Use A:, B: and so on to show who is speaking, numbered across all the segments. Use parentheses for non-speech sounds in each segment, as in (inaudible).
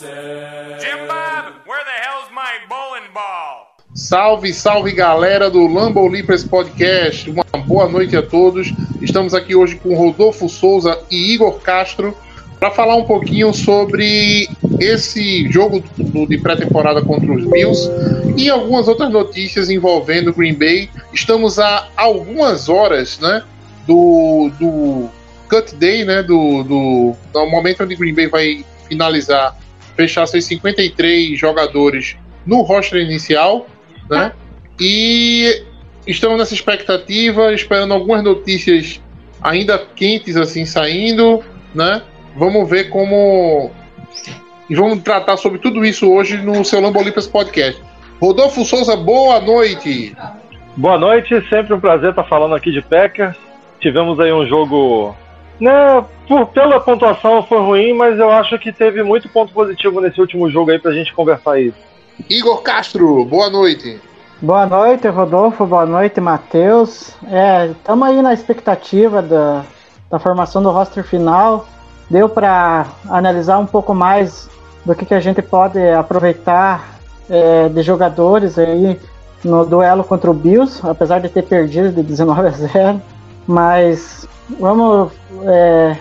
A: Jim Bob, where the hell's my bowling ball?
B: Salve, salve galera do Lambo Leapers Podcast. Uma boa noite a todos. Estamos aqui hoje com Rodolfo Souza e Igor Castro para falar um pouquinho sobre esse jogo do- de pré-temporada contra os Bills e algumas outras notícias envolvendo o Green Bay. Estamos a algumas horas, né, do, do cut day, né, do, do, do momento onde o Green Bay vai finalizar, fechar seus 53 jogadores no roster inicial né? E estamos nessa expectativa, esperando algumas notícias ainda quentes assim saindo, né? Vamos ver como e vamos tratar sobre tudo isso hoje no seu Lambo Olympus Podcast. Rodolfo Souza, boa noite.
C: Boa noite, sempre um prazer estar falando aqui de Packers. Tivemos aí um jogo, né, por, pela pontuação foi ruim, mas eu acho que teve muito ponto positivo nesse último jogo aí pra gente conversar isso.
B: Igor Castro, boa noite.
D: Boa noite, Rodolfo. Boa noite, Matheus. É, estamos aí na expectativa da, da formação do roster final. Deu para analisar um pouco mais do que, que a gente pode aproveitar é, de jogadores aí no duelo contra o Bills, apesar de ter perdido de 19 a 0. Mas vamos é,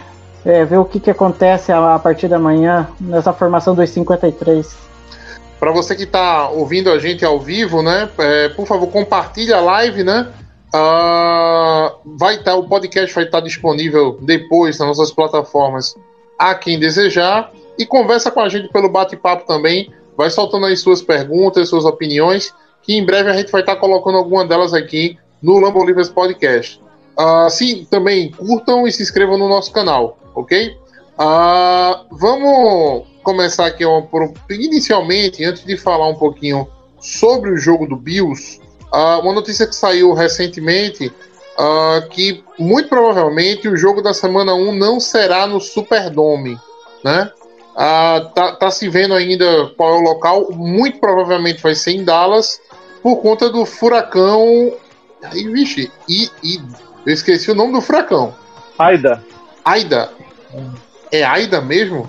D: é, ver o que, que acontece a, a partir da manhã nessa formação dos 53.
B: Para você que está ouvindo a gente ao vivo, né? é, por favor, compartilhe a live, né? Ah, vai estar o podcast vai estar disponível depois nas nossas plataformas a quem desejar e conversa com a gente pelo bate-papo também. Vai soltando aí suas perguntas, suas opiniões, que em breve a gente vai estar colocando alguma delas aqui no Lambo Livres Podcast. Ah, sim, também curtam e se inscrevam no nosso canal, ok? Ah, vamos começar aqui inicialmente, antes de falar um pouquinho sobre o jogo do Bills, ah, uma notícia que saiu recentemente ah, que muito provavelmente o jogo da semana 1 não será no Superdome, né? Ah, tá, tá se vendo ainda qual é o local, muito provavelmente vai ser em Dallas, por conta do furacão. Ai, vixe, e, e eu esqueci o nome do furacão.
C: Aida.
B: Aida. É Aida mesmo?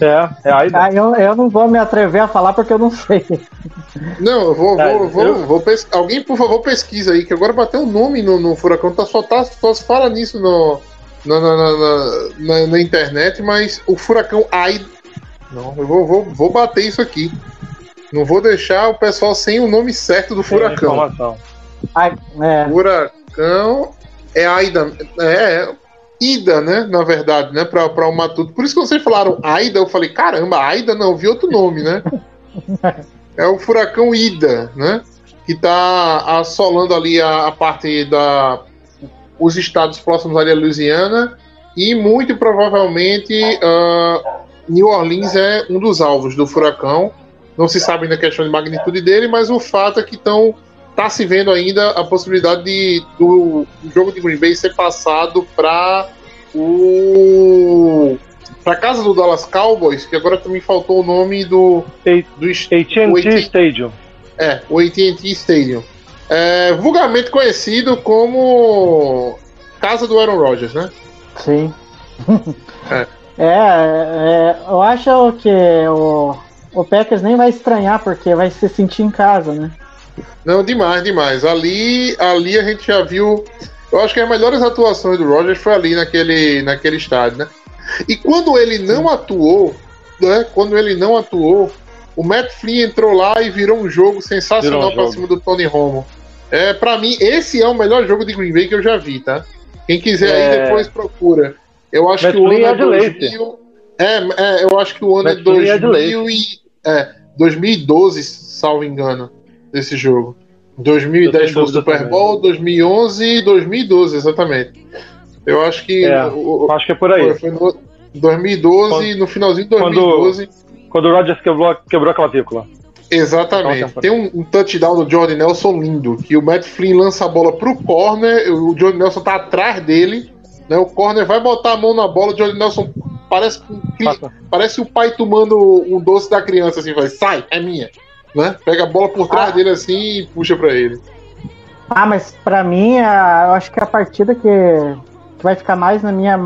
C: É, é Aida.
D: Ah, eu, eu não vou me atrever a falar porque eu não sei.
B: Não, eu vou,
C: Tá,
B: vou, vou,
C: eu-
B: vou pes- Alguém, por favor, pesquisa aí, que agora bateu o nome no, no furacão, tá, só, tá, só se fala nisso no, na, na, na, na- na- na internet, mas o furacão Aida. Não, eu vou, vou, vou bater isso aqui. Não vou deixar o pessoal sem o nome certo do furacão.
C: informação.
D: Ah, é,
B: Furacão é Aida. É, Ida, né? Na verdade, né? Pra, pra o Matuto. Por isso que vocês falaram Aida, eu falei, caramba, Aida não, vi outro nome, né? (laughs) é o furacão Ida, né? Que tá assolando ali a, a parte da. os estados próximos ali à Louisiana. E muito provavelmente ah, New Orleans é um dos alvos do furacão. Não se sabe ainda a questão de magnitude dele, mas o fato é que estão tá se vendo ainda a possibilidade de, do jogo de Green Bay ser passado para o para casa do Dallas Cowboys, que agora também faltou o nome do do
C: AT&T Stadium.
B: é, o AT&T Stadium. É, vulgarmente conhecido como casa do Aaron Rodgers, né?
D: sim.
B: É. (laughs)
D: É, é, eu acho que o, o Packers nem vai estranhar, porque vai se sentir em casa, né?
B: Não, demais, demais. Ali, ali a gente já viu. Eu acho que as melhores atuações do Rodgers foi ali naquele, naquele estádio, né? E quando ele não atuou, né? Quando ele não atuou, o Matt Flynn entrou lá e virou um jogo sensacional
C: um
B: pra
C: jogo.
B: cima do Tony Romo. É, para mim, esse é o melhor jogo de Green Bay que eu já vi, tá? Quem quiser aí
C: É.
B: depois procura. Eu acho
C: Matt
B: que o ano
C: Flynn
B: é
C: é de leite.
B: 2000. É, é, eu acho que o ano é
C: Matt é de
B: 2000 e, é, 2012, salvo engano, desse jogo. 2010 foi o Super. Bowl, 2011 e 2012, exatamente. Eu acho que
C: É,
B: o-
C: acho que é por aí.
B: foi, no 2012, no finalzinho de
C: quando-
B: 2012.
C: Quando o Rodgers quebrou, quebrou a clavícula.
B: Exatamente.
C: Então,
B: Tem um, um touchdown do Jordan Nelson lindo, que o Matt Flynn lança a bola pro corner, o Jordan Nelson tá atrás dele, né? O corner vai botar a mão na bola, o Jordan Nelson parece um parece o pai tomando um doce da criança assim, vai, sai, é minha, né? Pega a bola por trás
D: Ah.
B: dele assim e puxa pra ele.
D: Ah, mas pra mim, a- eu acho que a partida que, que vai ficar mais na minha,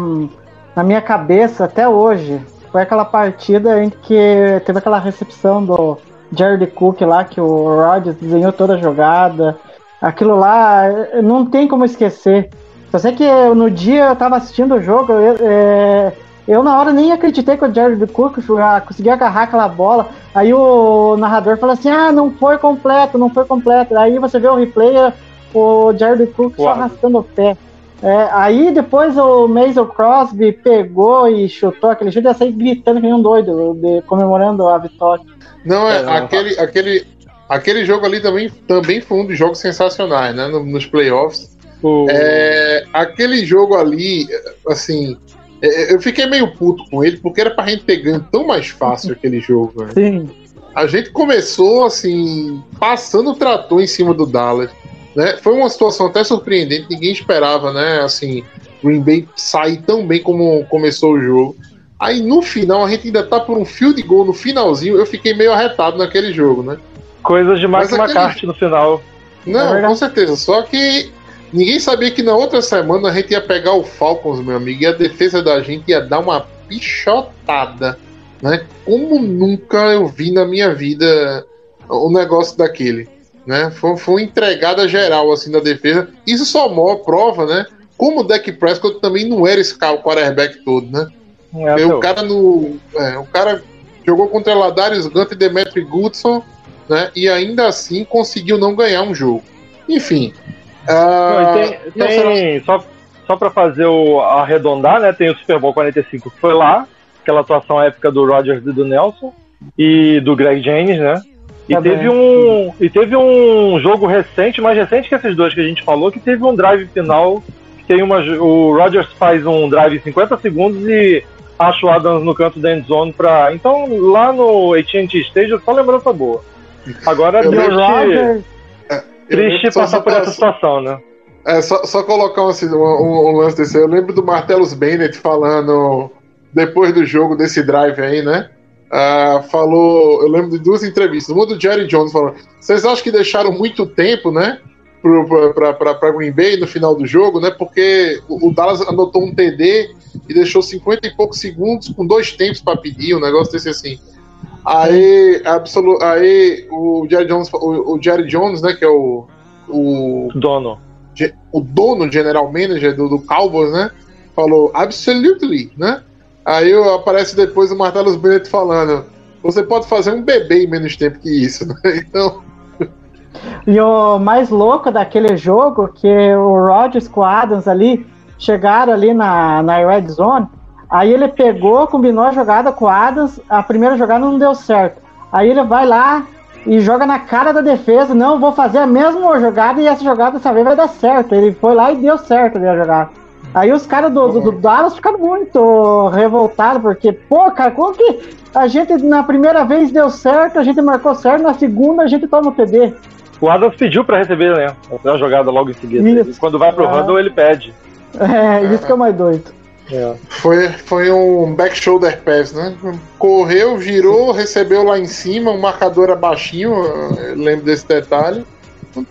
D: na minha cabeça até hoje foi aquela partida em que teve aquela recepção do Jared Cook lá, que o Rodgers desenhou toda a jogada. Aquilo lá, não tem como esquecer. Só sei que no dia eu tava assistindo o jogo, eu, eh, eu na hora nem acreditei que o Jared Cook ah, conseguia agarrar aquela bola. Aí o narrador fala assim: ah, não foi completo, não foi completo. Aí você vê o replay, o Jared Cook só
C: Uau.
D: arrastando o pé. É, aí depois o Mason Crosby pegou e chutou aquele jeito e ia sair gritando que nem um doido, de- comemorando a vitória.
B: Não, é,
C: É, não,
B: aquele, aquele, aquele jogo ali também, também foi um dos jogos sensacionais, né? no- Nos playoffs.
C: O-
B: É, aquele jogo ali, assim, eu fiquei meio puto com ele, porque era pra gente ter ganho tão mais fácil aquele jogo, velho.
D: Sim.
B: A gente começou, assim, passando o trator em cima do Dallas, né? Foi uma situação até surpreendente, ninguém esperava, né? Assim, Green Bay sair tão bem como começou o jogo. Aí no final, a gente ainda tá por um fio de gol no finalzinho, eu fiquei meio arretado naquele jogo, né?
C: Coisas de Mike
B: Mas aquele-
C: McCarthy no final.
D: É
B: Não,
D: verdade.
B: com certeza. Só que ninguém sabia que na outra semana a gente ia pegar o Falcons, meu amigo, e a defesa da gente ia dar uma pichotada, né? Como nunca eu vi na minha vida o negócio daquele, né? Foi, foi uma entregada geral, assim, da defesa. Isso só maior prova, né? Como o Dak Prescott também não era esse cara, o quarterback todo, né?
C: É,
B: o cara no. é, o cara jogou contra Ladarius Gant e Demetri Goodson, né? E ainda assim conseguiu não ganhar um jogo. Enfim. Ah,
C: tem,
B: não,
C: tem- só, só pra fazer o arredondar, né? Tem o Super Bowl 45 que foi lá, aquela atuação épica do Rodgers e do Nelson e do Greg Jennings, né? E
D: Tá
C: teve
D: bem.
C: um e teve um jogo recente, mais recente que esses dois que a gente falou, que teve um drive final, que tem uma o Rodgers faz um drive em 50 segundos e acha o Adams no canto da endzone pra. Então, lá no AT&T Stadium, só lembrança boa. Agora
B: Eu
C: triste,
B: lembro-
D: Roger,
B: eu
C: triste passar por essa situação, né?
B: É, só, só colocar um, assim, um, um- um lance desse. Eu lembro do Martellus Bennett falando depois do jogo desse drive aí, né? Ah, falou. Eu lembro de duas entrevistas. Uma do Jerry Jones falando: vocês acham que deixaram muito tempo, né? pra Green Bay no final do jogo, né? Porque o o Dallas anotou um TD e deixou 50 e poucos segundos com dois tempos para pedir, um negócio desse assim. Aí, absolu aí o Jerry Jones, o, o Jerry Jones, né, que é o, o,
C: Dono.
B: o dono, general manager do, do Cowboys, né, falou absolutely, né? Aí aparece depois o Martellus Bennett falando, você pode fazer um bebê em menos tempo que isso, né? (laughs) Então,
D: E o mais louco daquele jogo, que o Rodgers com o Adams ali chegaram ali na, na Red Zone, aí ele pegou, combinou a jogada com o Adams, a primeira jogada não deu certo. Aí ele vai lá e joga na cara da defesa, não, vou fazer a mesma jogada e essa jogada dessa vez vai dar certo. Ele foi lá e deu certo ali a jogada. Aí os caras do, do, do Dallas ficaram muito revoltados, porque, pô, cara, como que a gente na primeira vez deu certo, a gente marcou certo, na segunda a gente toma o TD.
C: O Adams pediu pra receber, né? A jogada logo em seguida.
D: Isso.
C: E quando vai pro
D: Ah.
C: Randall, ele pede.
D: É, isso que é o mais doido.
C: É.
B: foi, foi um back shoulder pass, né? Correu, girou, recebeu lá em cima, o marcador era baixinho, eu lembro desse detalhe.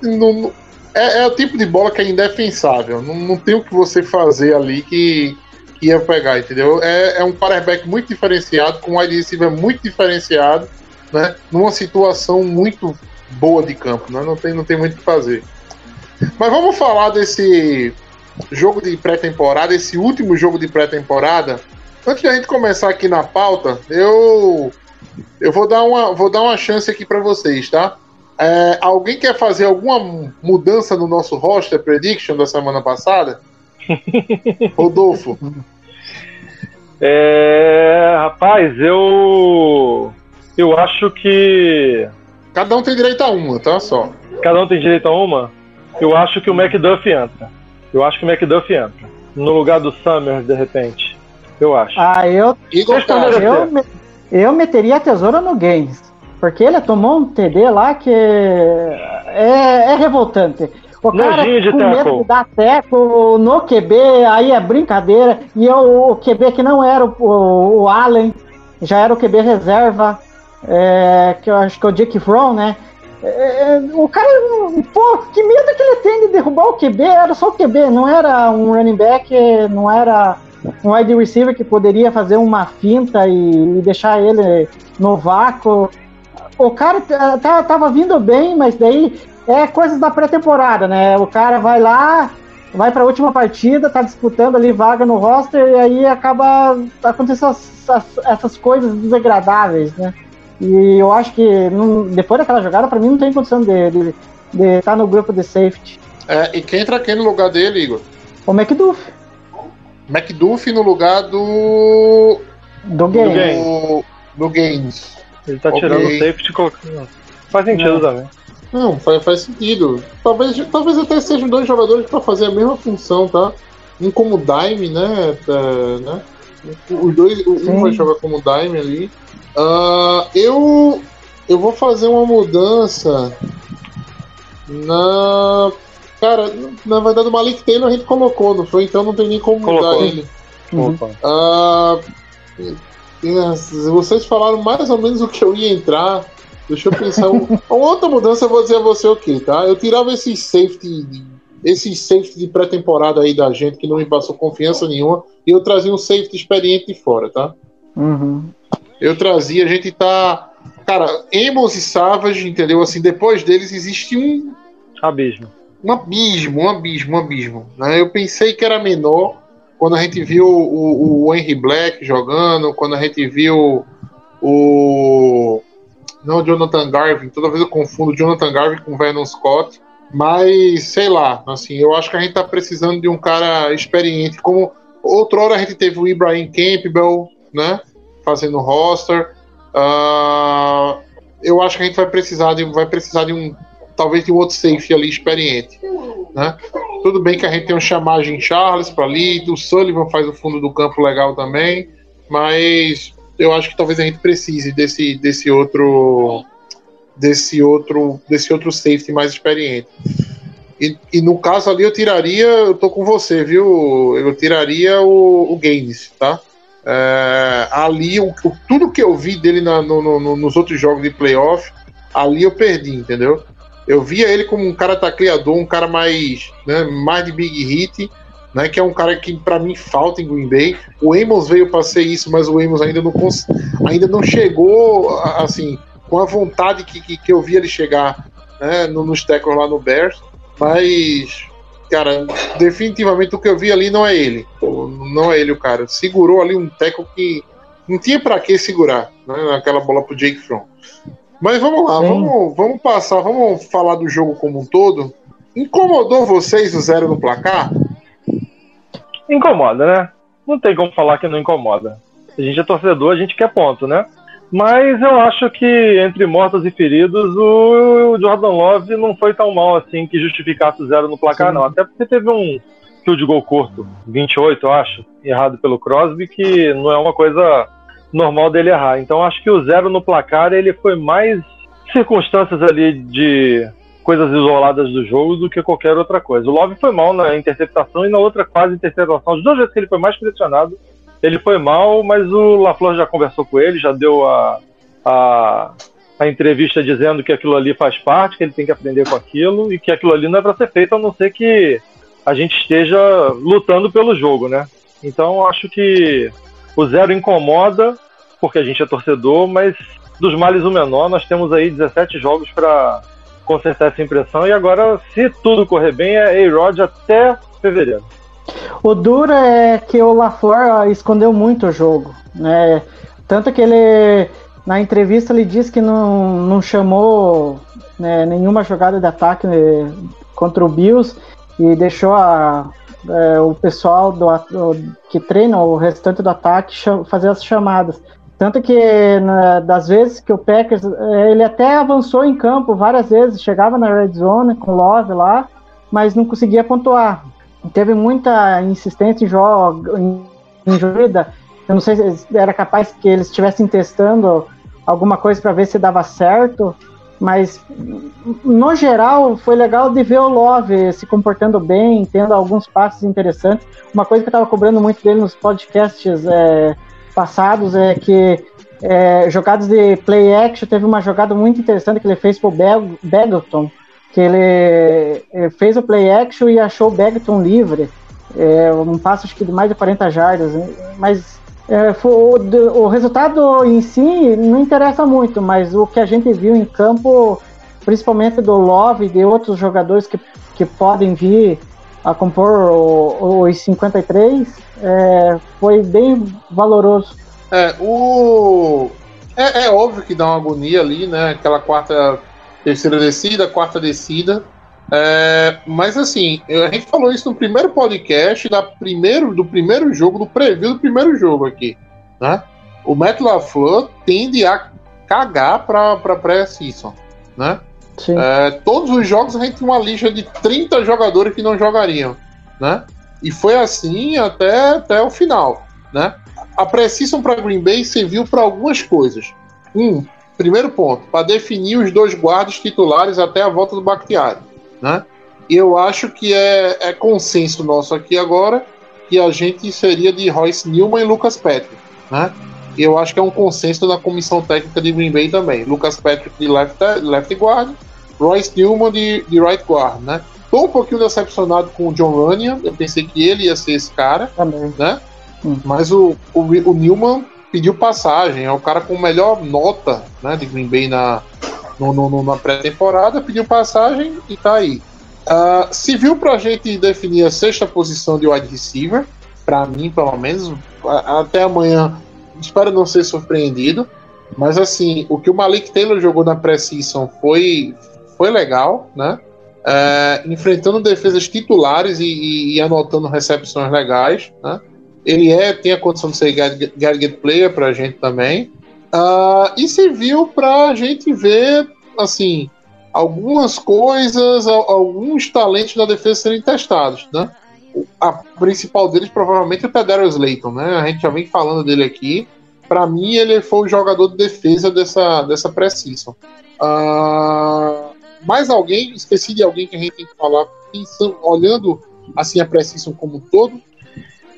B: Não não- é, é o tipo de bola que é indefensável. Não, não tem o que você fazer ali que, que ia pegar, entendeu? É, é um quarterback muito diferenciado, com um wide receiver muito diferenciado, né? Numa situação muito boa de campo, né? Não tem, não tem muito o que fazer. Mas vamos falar desse jogo de pré-temporada, esse último jogo de pré-temporada. Antes da gente começar aqui na pauta, eu eu vou dar uma vou dar uma chance aqui para vocês, tá? É, alguém quer fazer alguma mudança no nosso roster prediction da semana passada? (laughs) Rodolfo.
C: É, rapaz, eu. Eu acho que.
B: Cada um tem direito a uma, tá? Só.
C: cada um tem direito a uma, eu acho que o McDuff entra. Eu acho que o McDuff entra. No lugar do Summer, de repente. Eu acho.
D: Ah, eu,
B: Igor
D: eu, me- eu meteria a tesoura no Games. Porque ele tomou um TD lá que é, é revoltante. O cara
C: de
D: com medo
C: tackle.
D: de dar teco no QB, aí é brincadeira. E eu, o QB que não era o, o, o Allen, já era o QB reserva, é, que eu acho que é o Jake Fromm, né? É, o cara, pô, que medo que ele tem de derrubar o QB, era só o QB, não era um running back, não era um wide receiver que poderia fazer uma finta e, e deixar ele no vácuo. O cara tá- tá- tava vindo bem, mas daí é coisas da pré-temporada, né? O cara vai lá, vai para a última partida, tá disputando ali vaga no roster e aí acaba acontecendo essas, essas coisas desagradáveis, né? E eu acho que não- depois daquela jogada, para mim, não tem condição de estar de, estar no grupo de safety.
B: É, e quem entra aqui no lugar dele, Igor?
D: O McDuff,
B: McDuff no lugar do.
D: do game.
B: do, do Gaines.
C: Ele tá tirando o safety e colocando. Faz sentido
D: Não.
C: também.
B: Não, faz, faz sentido. Talvez, talvez até sejam dois jogadores para fazer a mesma função, tá? Um como dime, né? É, né? Os dois, o- um
D: Sim.
B: vai jogar como dime ali. Ah, eu, eu vou fazer uma mudança na. Cara, na verdade o Malik Taylor a gente colocou, não foi? Então não tem nem como mudar
C: Colocou.
B: ele.
D: Uhum.
B: Ah, é, vocês falaram mais ou menos o que eu ia entrar. Deixa eu pensar. Um- (laughs) uma outra mudança eu vou dizer a você o que, tá? Eu tirava esses safety, esses safety de pré-temporada aí da gente que não me passou confiança nenhuma e eu trazia um safety experiente de fora, tá?
D: Uhum.
B: Eu trazia, a gente tá. Cara, Emos e Savage, entendeu? Assim, depois deles existe um,
C: Abismo.
B: um abismo, um abismo, um abismo. Né? Eu pensei que era menor quando a gente viu o, o Henry Black jogando, quando a gente viu o. Não, o Jonathan Garvin, toda vez eu confundo o Jonathan Garvin com o Vernon Scott, mas sei lá, assim, eu acho que a gente tá precisando de um cara experiente, como outrora a gente teve o Ibrahim Campbell, né, fazendo roster. Ah, eu acho que a gente vai precisar de, vai precisar de um talvez de um outro safety ali experiente. Né? Tudo bem que a gente tem um chamagem Charles para ali, o Sullivan faz o fundo do campo legal também, mas eu acho que talvez a gente precise desse, desse outro desse outro desse outro safety mais experiente. E, e no caso ali eu tiraria, eu tô com você, viu? Eu tiraria o, o Gaines, tá? É, ali, o, o- tudo que eu vi dele na- no- no- no- nos outros jogos de playoff, ali eu perdi, entendeu? Eu via ele como um cara tacleador, um cara mais, né, mais de big hit, né, que é um cara que para mim falta em Green Bay. O Amos veio para ser isso, mas o Amos ainda não ainda não chegou assim com a vontade que, que, que eu vi ele chegar né, no, nos tackles lá no Bears. Mas, cara, definitivamente o que eu vi ali não é ele. Não é ele o cara. Segurou ali um tackle que não tinha para que segurar, né, aquela bola pro Jake Fromm. Mas vamos lá,
D: Sim.
B: vamos, vamos passar, vamos falar do jogo como um todo. Incomodou vocês o zero no placar?
C: Incomoda, né? Não tem como falar que não incomoda. A gente é torcedor, a gente quer ponto, né? Mas eu acho que entre mortos e feridos, o Jordan Love não foi tão mal assim que justificasse o zero no placar,
D: Sim.
C: não. Até porque teve um field goal curto, 28, eu acho, errado pelo Crosby, que não é uma coisa normal dele errar. Então acho que o zero no placar ele foi mais circunstâncias ali de coisas isoladas do jogo do que qualquer outra coisa. O Love foi mal na interceptação e na outra quase interceptação. As duas vezes que ele foi mais pressionado, ele foi mal, mas o LaFleur já conversou com ele, já deu a, a, a entrevista dizendo que aquilo ali faz parte, que ele tem que aprender com aquilo e que aquilo ali não é para ser feito a não ser que a gente esteja lutando pelo jogo, né? Então acho que o zero incomoda, porque a gente é torcedor, mas dos males o menor, nós temos aí 17 jogos para consertar essa impressão e agora, se tudo correr bem, é A-Rod até fevereiro.
D: O duro é que o LaFleur escondeu muito o jogo, né? Tanto que ele, na entrevista, ele disse que não, não chamou né, nenhuma jogada de ataque né, contra o Bills e deixou a, é, o pessoal do, do- que treina o restante do ataque fazer as chamadas. Tanto que na- das vezes que o Packers, eh, ele até avançou em campo várias vezes, chegava na red zone com Love lá, mas não conseguia pontuar. Teve muita insistência em jogo, em, jogada. Eu não sei se era capaz que eles estivessem testando alguma coisa para ver se dava certo, mas no geral foi legal de ver o Love se comportando bem, tendo alguns passos interessantes. Uma coisa que eu estava cobrando muito dele nos podcasts é, passados é que é, jogadas de play action, teve uma jogada muito interessante que ele fez pro Beg- Begelton, que ele eh, fez o play action e achou o Begelton livre. É, um passo que de mais de 40 jardas, né? mas é, foi- o, o resultado em si não interessa muito, mas o que a gente viu em campo, principalmente do Love e de outros jogadores que, que podem vir a compor os 53, é, foi bem valoroso.
B: É, o. É, é óbvio que dá uma agonia ali, né? Aquela quarta, terceira descida, quarta descida. É, mas assim, a gente falou isso no primeiro podcast da primeiro, do primeiro jogo, do preview do primeiro jogo aqui, né? O Matt LaFleur tende a cagar para pré-season, né? É, todos os jogos a gente tem uma lista de 30 jogadores que não jogariam, né? E foi assim até, até o final, né? A pré-season para Green Bay serviu para algumas coisas. Um, primeiro ponto, para definir os dois guardas titulares até a volta do Bakhtiari, né? Eu acho que é, é consenso nosso aqui agora que a gente seria de Royce Newman e Lucas Patrick, né? E eu acho que é um consenso da comissão técnica de Green Bay também. Lucas Patrick de left, left guard, Royce Newman de, de right guard, né? Tô um pouquinho decepcionado com o John Runyan, eu pensei que ele ia ser esse cara,
D: Também.
B: né?
D: Hum.
B: Mas o, o, o Newman pediu passagem, é o cara com melhor nota né, de Green Bay na, no, no- na pré-temporada, pediu passagem e tá aí. Ah, se viu pra gente definir a sexta posição de wide receiver, pra mim, pelo menos, até amanhã, espero não ser surpreendido. Mas assim, o que o Malik Taylor jogou na pré-season foi, foi legal, né? É, enfrentando defesas titulares e, e- e anotando recepções legais, né? Ele é, tem a condição de ser gadget player pra gente também. Ah, e serviu pra gente ver, assim, algumas coisas, al- alguns talentos da defesa serem testados, né? A principal deles provavelmente é o Tedarius Slayton, né? A gente já vem falando dele aqui. Pra mim, ele foi o jogador de defesa dessa, dessa pré-season. Ah, mais alguém? Esqueci de alguém que a gente tem que falar, pensando, olhando assim a pré-season como um todo.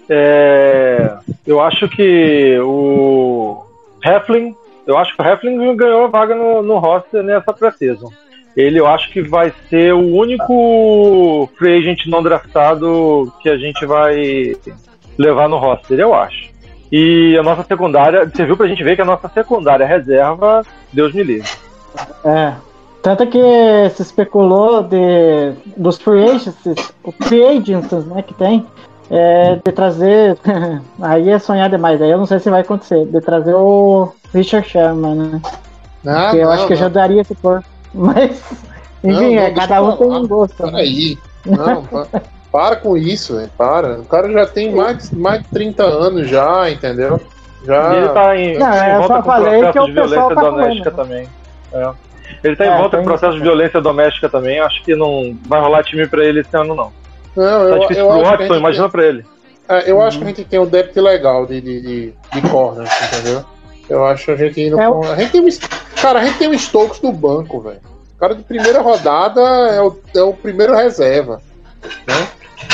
C: É, eu acho que o Heflin, eu acho que o Heflin ganhou a vaga no, no roster nessa pré-season. Ele eu acho que vai ser o único free agent não draftado que a gente vai levar no roster, eu acho. E a nossa secundária, você viu pra gente ver que a nossa secundária reserva, Deus me livre.
D: É. Tanto que se especulou de, dos free agents, free agents, né, que tem, é, de trazer. (laughs) aí é sonhar demais, aí eu não sei se vai acontecer, de trazer o Richard Sherman, né?
B: Ah,
D: que eu
B: não,
D: acho que
B: não.
D: já daria esse por. (laughs) Mas, enfim,
B: Não, não,
D: é, cada
B: eu
D: um tem um gosto. né?
B: Peraí. Não, (laughs) pa- para com isso, velho. Para. O cara já tem mais, de- mais de 30 anos já, entendeu? Já.
C: E ele tá em,
D: Não,
C: em
D: eu
C: volta
D: só falei
C: processo
D: que o
C: de violência
D: pessoal tá
C: doméstica
D: falando,
C: também. É. Ele tá em
D: É,
C: volta com processo de violência doméstica também. Acho que não vai rolar time pra ele esse ano, não.
B: Não,
C: Tá
B: eu,
C: difícil
B: eu
C: pro
B: acho que a
C: Watson,
B: gente
C: imagina pra ele.
B: é, eu acho que a gente tem um débito legal de, de, de, de corners, entendeu? Eu acho que a gente indo
D: É o-
B: com. A gente tem um, cara, a gente tem um Stokes no banco, velho. O cara de primeira rodada é o, é o primeiro reserva. Né?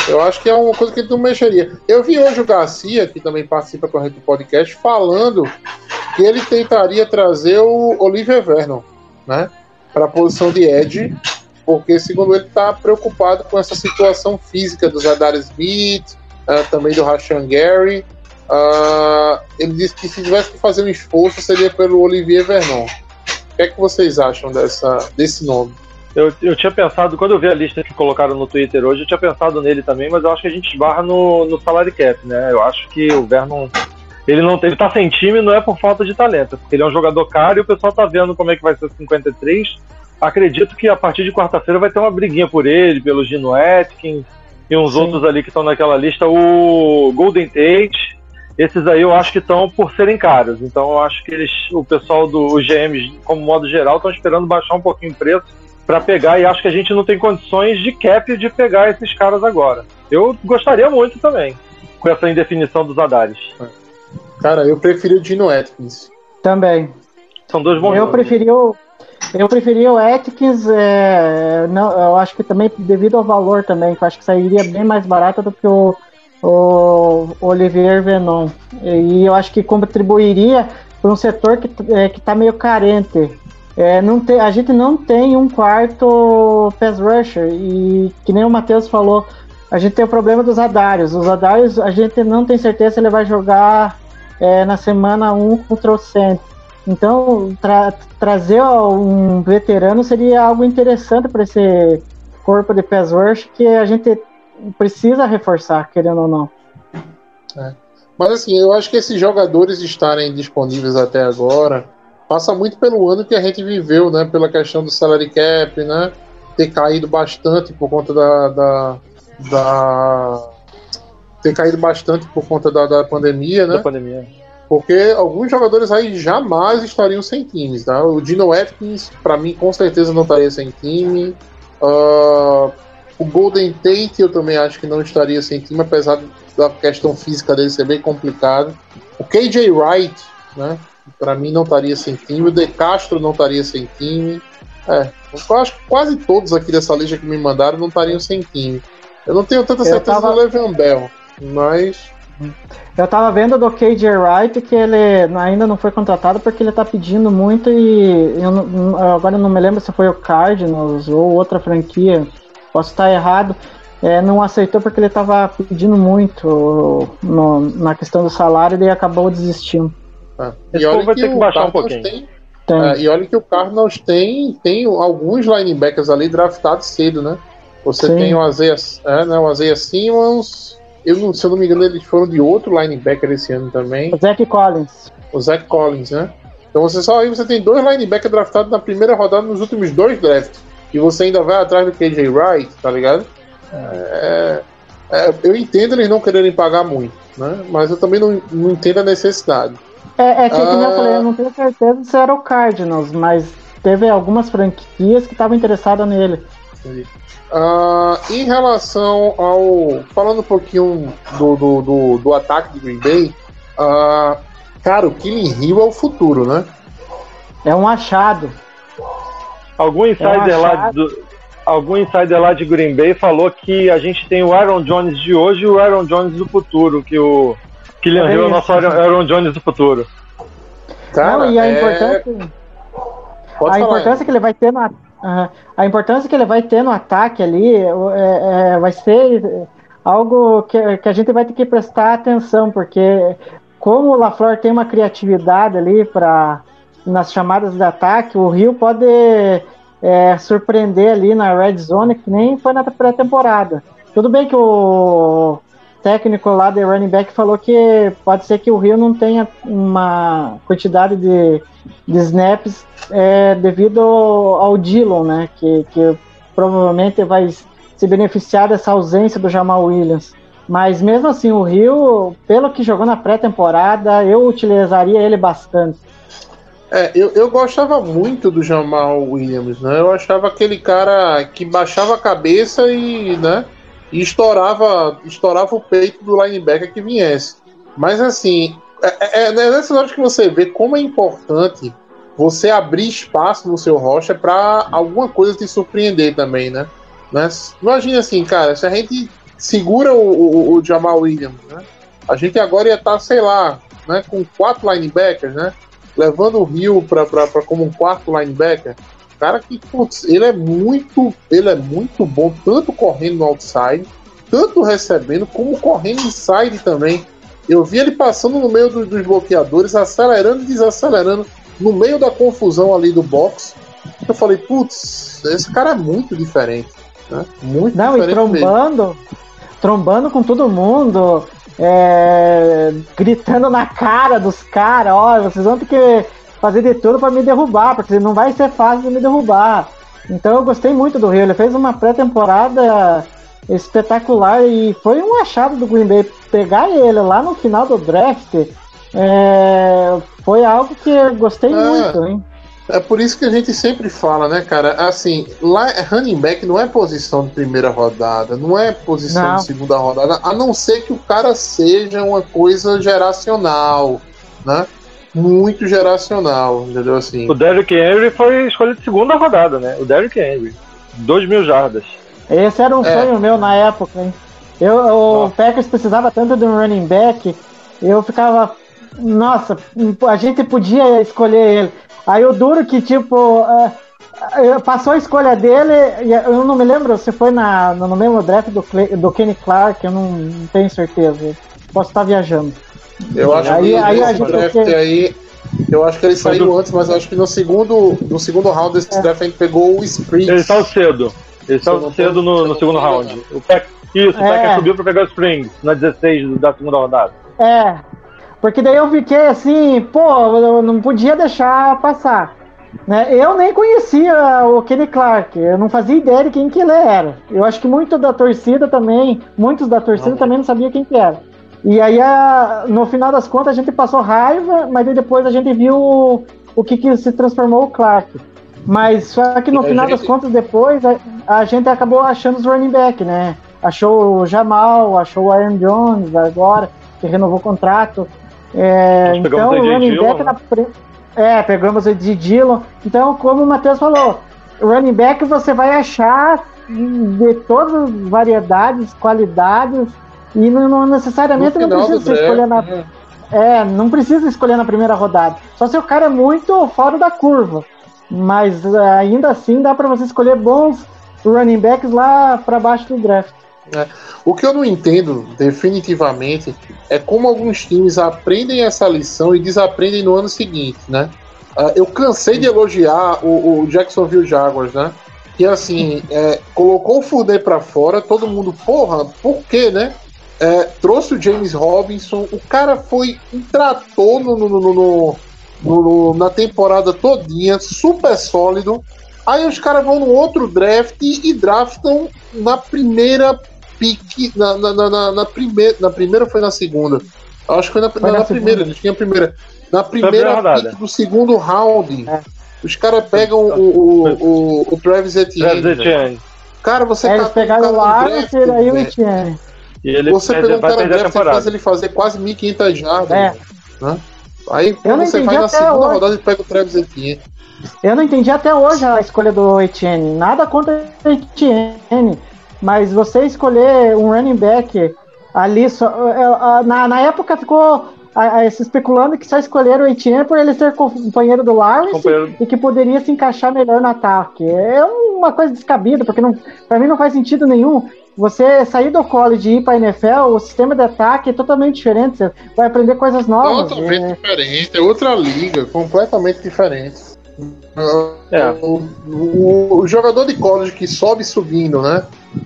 B: Eu acho que é uma coisa que ele não mexeria. Eu vi hoje o Garcia, que também participa com a gente do podcast, falando que ele tentaria trazer o Oliver Vernon, né? Para a posição de Edge, porque, segundo ele, está preocupado com essa situação física do Zadar Smith, ah, também do Rashan Gary. Ah, ele disse que se tivesse que fazer um esforço seria pelo Olivier Vernon. O que é que vocês acham dessa, desse nome?
C: Eu, eu tinha pensado, quando eu vi a lista que colocaram no Twitter hoje, eu tinha pensado nele também, mas eu acho que a gente esbarra no, no salary cap, né? Eu acho que o Vernon. Ele não ele tá sem time, não é por falta de talento, porque ele é um jogador caro e o pessoal tá vendo como é que vai ser o 53. Acredito que a partir de quarta-feira vai ter uma briguinha por ele, pelo Gino Atkins e uns
D: Sim.
C: outros ali que estão naquela lista. O Golden Tate. Esses aí eu acho que estão por serem caros. Então eu acho que eles, o pessoal do GMs, como modo geral, estão esperando baixar um pouquinho o preço para pegar. E acho que a gente não tem condições de cap de pegar esses caras agora. Eu gostaria muito também com essa indefinição dos Adares.
B: Cara, eu preferi o Dino Atkins.
D: Também.
C: São dois bons
D: Eu preferi o, eu preferi o Atkins, é, não, eu acho que também devido ao valor também, que eu acho que sairia bem mais barato do que o, o Olivier Venon. E eu acho que contribuiria para um setor que é, está meio carente. É, não a gente não tem um quarto pass rusher e que nem o Matheus falou, a gente tem o problema dos Adários. Os Adários a gente não tem certeza se ele vai jogar é, na semana 1 contra o Saints. Então, tra- trazer um veterano seria algo interessante para esse corpo de pass rush que a gente precisa reforçar, querendo ou não.
B: Mas assim, eu acho que esses jogadores estarem disponíveis até agora passa muito pelo ano que a gente viveu, né? Pela questão do salary cap, né? Ter caído bastante por conta da. da, da- ter caído bastante por conta da, da pandemia, né?
C: da pandemia.
B: Porque alguns jogadores aí jamais estariam sem times, tá? O Dino Atkins, pra mim, com certeza não estaria sem time. Ah, o Golden Tate, eu também acho que não estaria sem time, apesar da questão física dele ser bem complicado. O KJ Wright, né? Pra mim não estaria sem time. O De Castro não estaria sem time. É, eu acho que quase todos aqui dessa lista que me mandaram não estariam sem time. Eu não tenho tanta certeza
D: tava-
B: do Le'Veon Bell, mas
D: Eu tava vendo do KJ Wright que ele ainda não foi contratado porque ele tá pedindo muito e eu não- agora eu não me lembro se foi o Cardinals ou outra franquia, posso estar errado, é, não aceitou porque ele tava pedindo muito no- na questão do salário e daí acabou desistindo.
C: Esse
B: E olha
C: vai ter que
B: o
C: baixar um pouquinho.
B: tem-
D: Tem.
B: É, e olha que o Cardinals tem, tem alguns linebackers ali draftados cedo, né? Você
D: Sim.
B: tem o Azeia, é, né, o Azeia Simmons. Eu não, se eu não me engano, eles foram de outro linebacker esse ano também.
D: O Zach Collins.
B: O Zach Collins, né? Então você só aí você tem dois linebackers draftados na primeira rodada nos últimos dois drafts. E você ainda vai atrás do KJ Wright, tá ligado? É, é, eu entendo eles não quererem pagar muito, né? Mas eu também não, não entendo a necessidade.
D: É, é que, como eu
B: Ah.
D: falei, eu não tenho certeza se era o Cardinals, mas teve algumas franquias que estavam interessadas nele.
B: Ah, em relação ao. Falando um pouquinho do, do, do, do ataque de Green Bay, ah, cara, o Killing Hill é o futuro, né?
D: É um achado.
C: Algum insider,
D: Eu
C: lá
D: achava-
C: do, algum insider lá de Green Bay falou que a gente tem o Aaron Jones de hoje e o Aaron Jones do futuro, que o Killian
D: É
C: Hill é o nosso Aaron Aaron Jones do futuro.
B: Cara,
D: não, e a
B: é-
D: importância.
B: Pode
D: a importância que ele vai ter no a- importância que ele vai ter no ataque ali é, é, vai ser algo que, que a gente vai ter que prestar atenção porque como o Lafleur tem uma criatividade ali para nas chamadas de ataque o Rio pode é, surpreender ali na red zone que nem foi na pré-temporada. Tudo bem que o técnico lá de running back falou que pode ser que o Rio não tenha uma quantidade de, de snaps é, devido ao, Dillon, né? Que, que provavelmente vai se beneficiar dessa ausência do Jamal Williams. Mas mesmo assim, o Rio, pelo que jogou na pré-temporada, eu utilizaria ele bastante.
B: É, eu, eu gostava muito do Jamal Williams, né? Eu achava aquele cara que baixava a cabeça e, né? E estourava, estourava o peito do linebacker que viesse. Mas assim, é, é, é nessas horas que você vê como é importante você abrir espaço no seu rocha para alguma coisa te surpreender também, né? né? Imagina assim, cara, se a gente segura o, o, o Jamal Williams, né? A gente agora ia estar, sei lá, né, com quatro linebackers, né? levando o Rio para como um quarto linebacker, cara que putz, ele é muito, ele é muito bom tanto correndo no outside, tanto recebendo como correndo inside também. Eu vi ele passando no meio do- dos bloqueadores, acelerando e desacelerando no meio da confusão ali do box. Eu falei, putz, esse cara é muito diferente, né? Muito
D: Não, e
B: diferente mesmo.
D: trombando, trombando com todo mundo, é, gritando na cara dos caras, ó, vocês vão ter que fazer de tudo para me derrubar, porque não vai ser fácil de me derrubar. Então eu gostei muito do Rio, ele fez uma pré-temporada espetacular e foi um achado do Green Bay, pegar ele lá no final do draft é, foi algo que eu gostei
B: É.
D: muito, hein?
B: É por isso que a gente sempre fala, né, cara? Assim, lá running back não é posição de primeira rodada, não é posição
D: Não.
B: de segunda rodada, a não ser que o cara seja uma coisa geracional, né? Muito geracional, entendeu? Assim.
C: O Derrick Henry foi escolha de segunda rodada, né? O Derrick Henry. 2 mil jardas.
D: Esse era um
B: É.
D: sonho meu na época, hein? Eu, o
C: Nossa.
D: Packers precisava tanto de um running back, eu ficava. Nossa, a gente podia escolher ele. Aí o duro que, tipo, ah, passou a escolha dele, eu não me lembro se foi na, no mesmo draft do, do Kenny Clark, eu não, não tenho certeza. Posso estar viajando.
B: Eu acho
D: Aí-
B: que
D: aí a
B: esse
D: gente
B: draft
D: tem
B: aí. Eu acho que ele saiu
C: do-
B: antes, mas eu acho que no segundo, no segundo round
D: É.
B: desse draft a gente pegou o Springs.
C: Ele saiu cedo. Ele saiu cedo no, no segundo round. O Pack, isso, o
D: É.
C: Packers subiu pra pegar o Springs na 16 da segunda rodada.
D: É, porque daí eu fiquei assim, pô, eu não podia deixar passar. Né? Eu nem conhecia o Kenny Clark, eu não fazia ideia de quem que ele era. Eu acho que muito da torcida também, muitos da torcida
B: Não.
D: também não sabiam quem que era. E aí, a- no final das contas, a gente passou raiva, mas aí depois a gente viu o, o que, que se transformou o Clark. Mas só que no
B: A
D: final das
B: gente-
D: contas, depois, a, a gente acabou achando os running back, né? Achou o Jamal, achou o Aaron Jones agora, que renovou o contrato. É, então,
C: o
D: running
C: Dillon,
D: back
C: né?
D: na pre- É, pegamos o de Dillon. Então, como o Matheus falou, running back você vai achar de todas as variedades, qualidades, e não, não necessariamente não precisa você escolher na,
B: né?
D: é, não precisa escolher na primeira rodada. Só se o cara é muito fora da curva. Mas é, ainda assim dá pra você escolher bons running backs lá pra baixo do draft.
B: O que eu não entendo definitivamente é como alguns times aprendem essa lição e desaprendem no ano seguinte, né? Ah, eu cansei de elogiar o, o Jacksonville Jaguars, né? Que assim, é, colocou o Fournier pra fora, todo mundo, porra, por quê, né? É, trouxe o James Robinson, o cara foi, um tratou no, no- no- no- no- no- na temporada todinha, super sólido. Aí os caras vão no outro draft e draftam na primeira pique, na, na, na, na, na primeira, na primeira ou foi na segunda? Acho que foi na, na,
D: na
B: na primeira,
D: segunda.
B: eles tinham a primeira. Na
C: primeira
B: pique do segundo round.
D: É.
B: Os caras pegam o, o, o, o Travis Etienne.
C: Travis. Etienne.
B: Cara, você
D: Aí
B: tá
D: eles pegaram o Arnold e aí o Etienne.
C: E ele
B: Você
C: perde-
B: pegou um cara e ele fazer quase 1.500 jardas.
D: É.
B: Né? Aí quando você vai na segunda
D: hoje.
B: rodada e pega o Travis Etienne.
D: Eu não entendi até hoje a escolha do Etienne. Nada contra o Etienne. Mas você escolher um running back ali só. Na, na época ficou a- a- se especulando que só escolheram o Etienne por ele ser companheiro do Lawrence
C: Companheiro.
D: e que poderia se encaixar melhor no ataque. É uma coisa descabida, porque não, pra mim não faz sentido nenhum. Você sair do college e ir pra NFL, o sistema de ataque é totalmente diferente. Você vai aprender coisas novas.
B: Totalmente
D: é.
B: diferente, é outra liga, completamente diferente.
C: É.
B: O, o- o jogador de college que sobe subindo, né?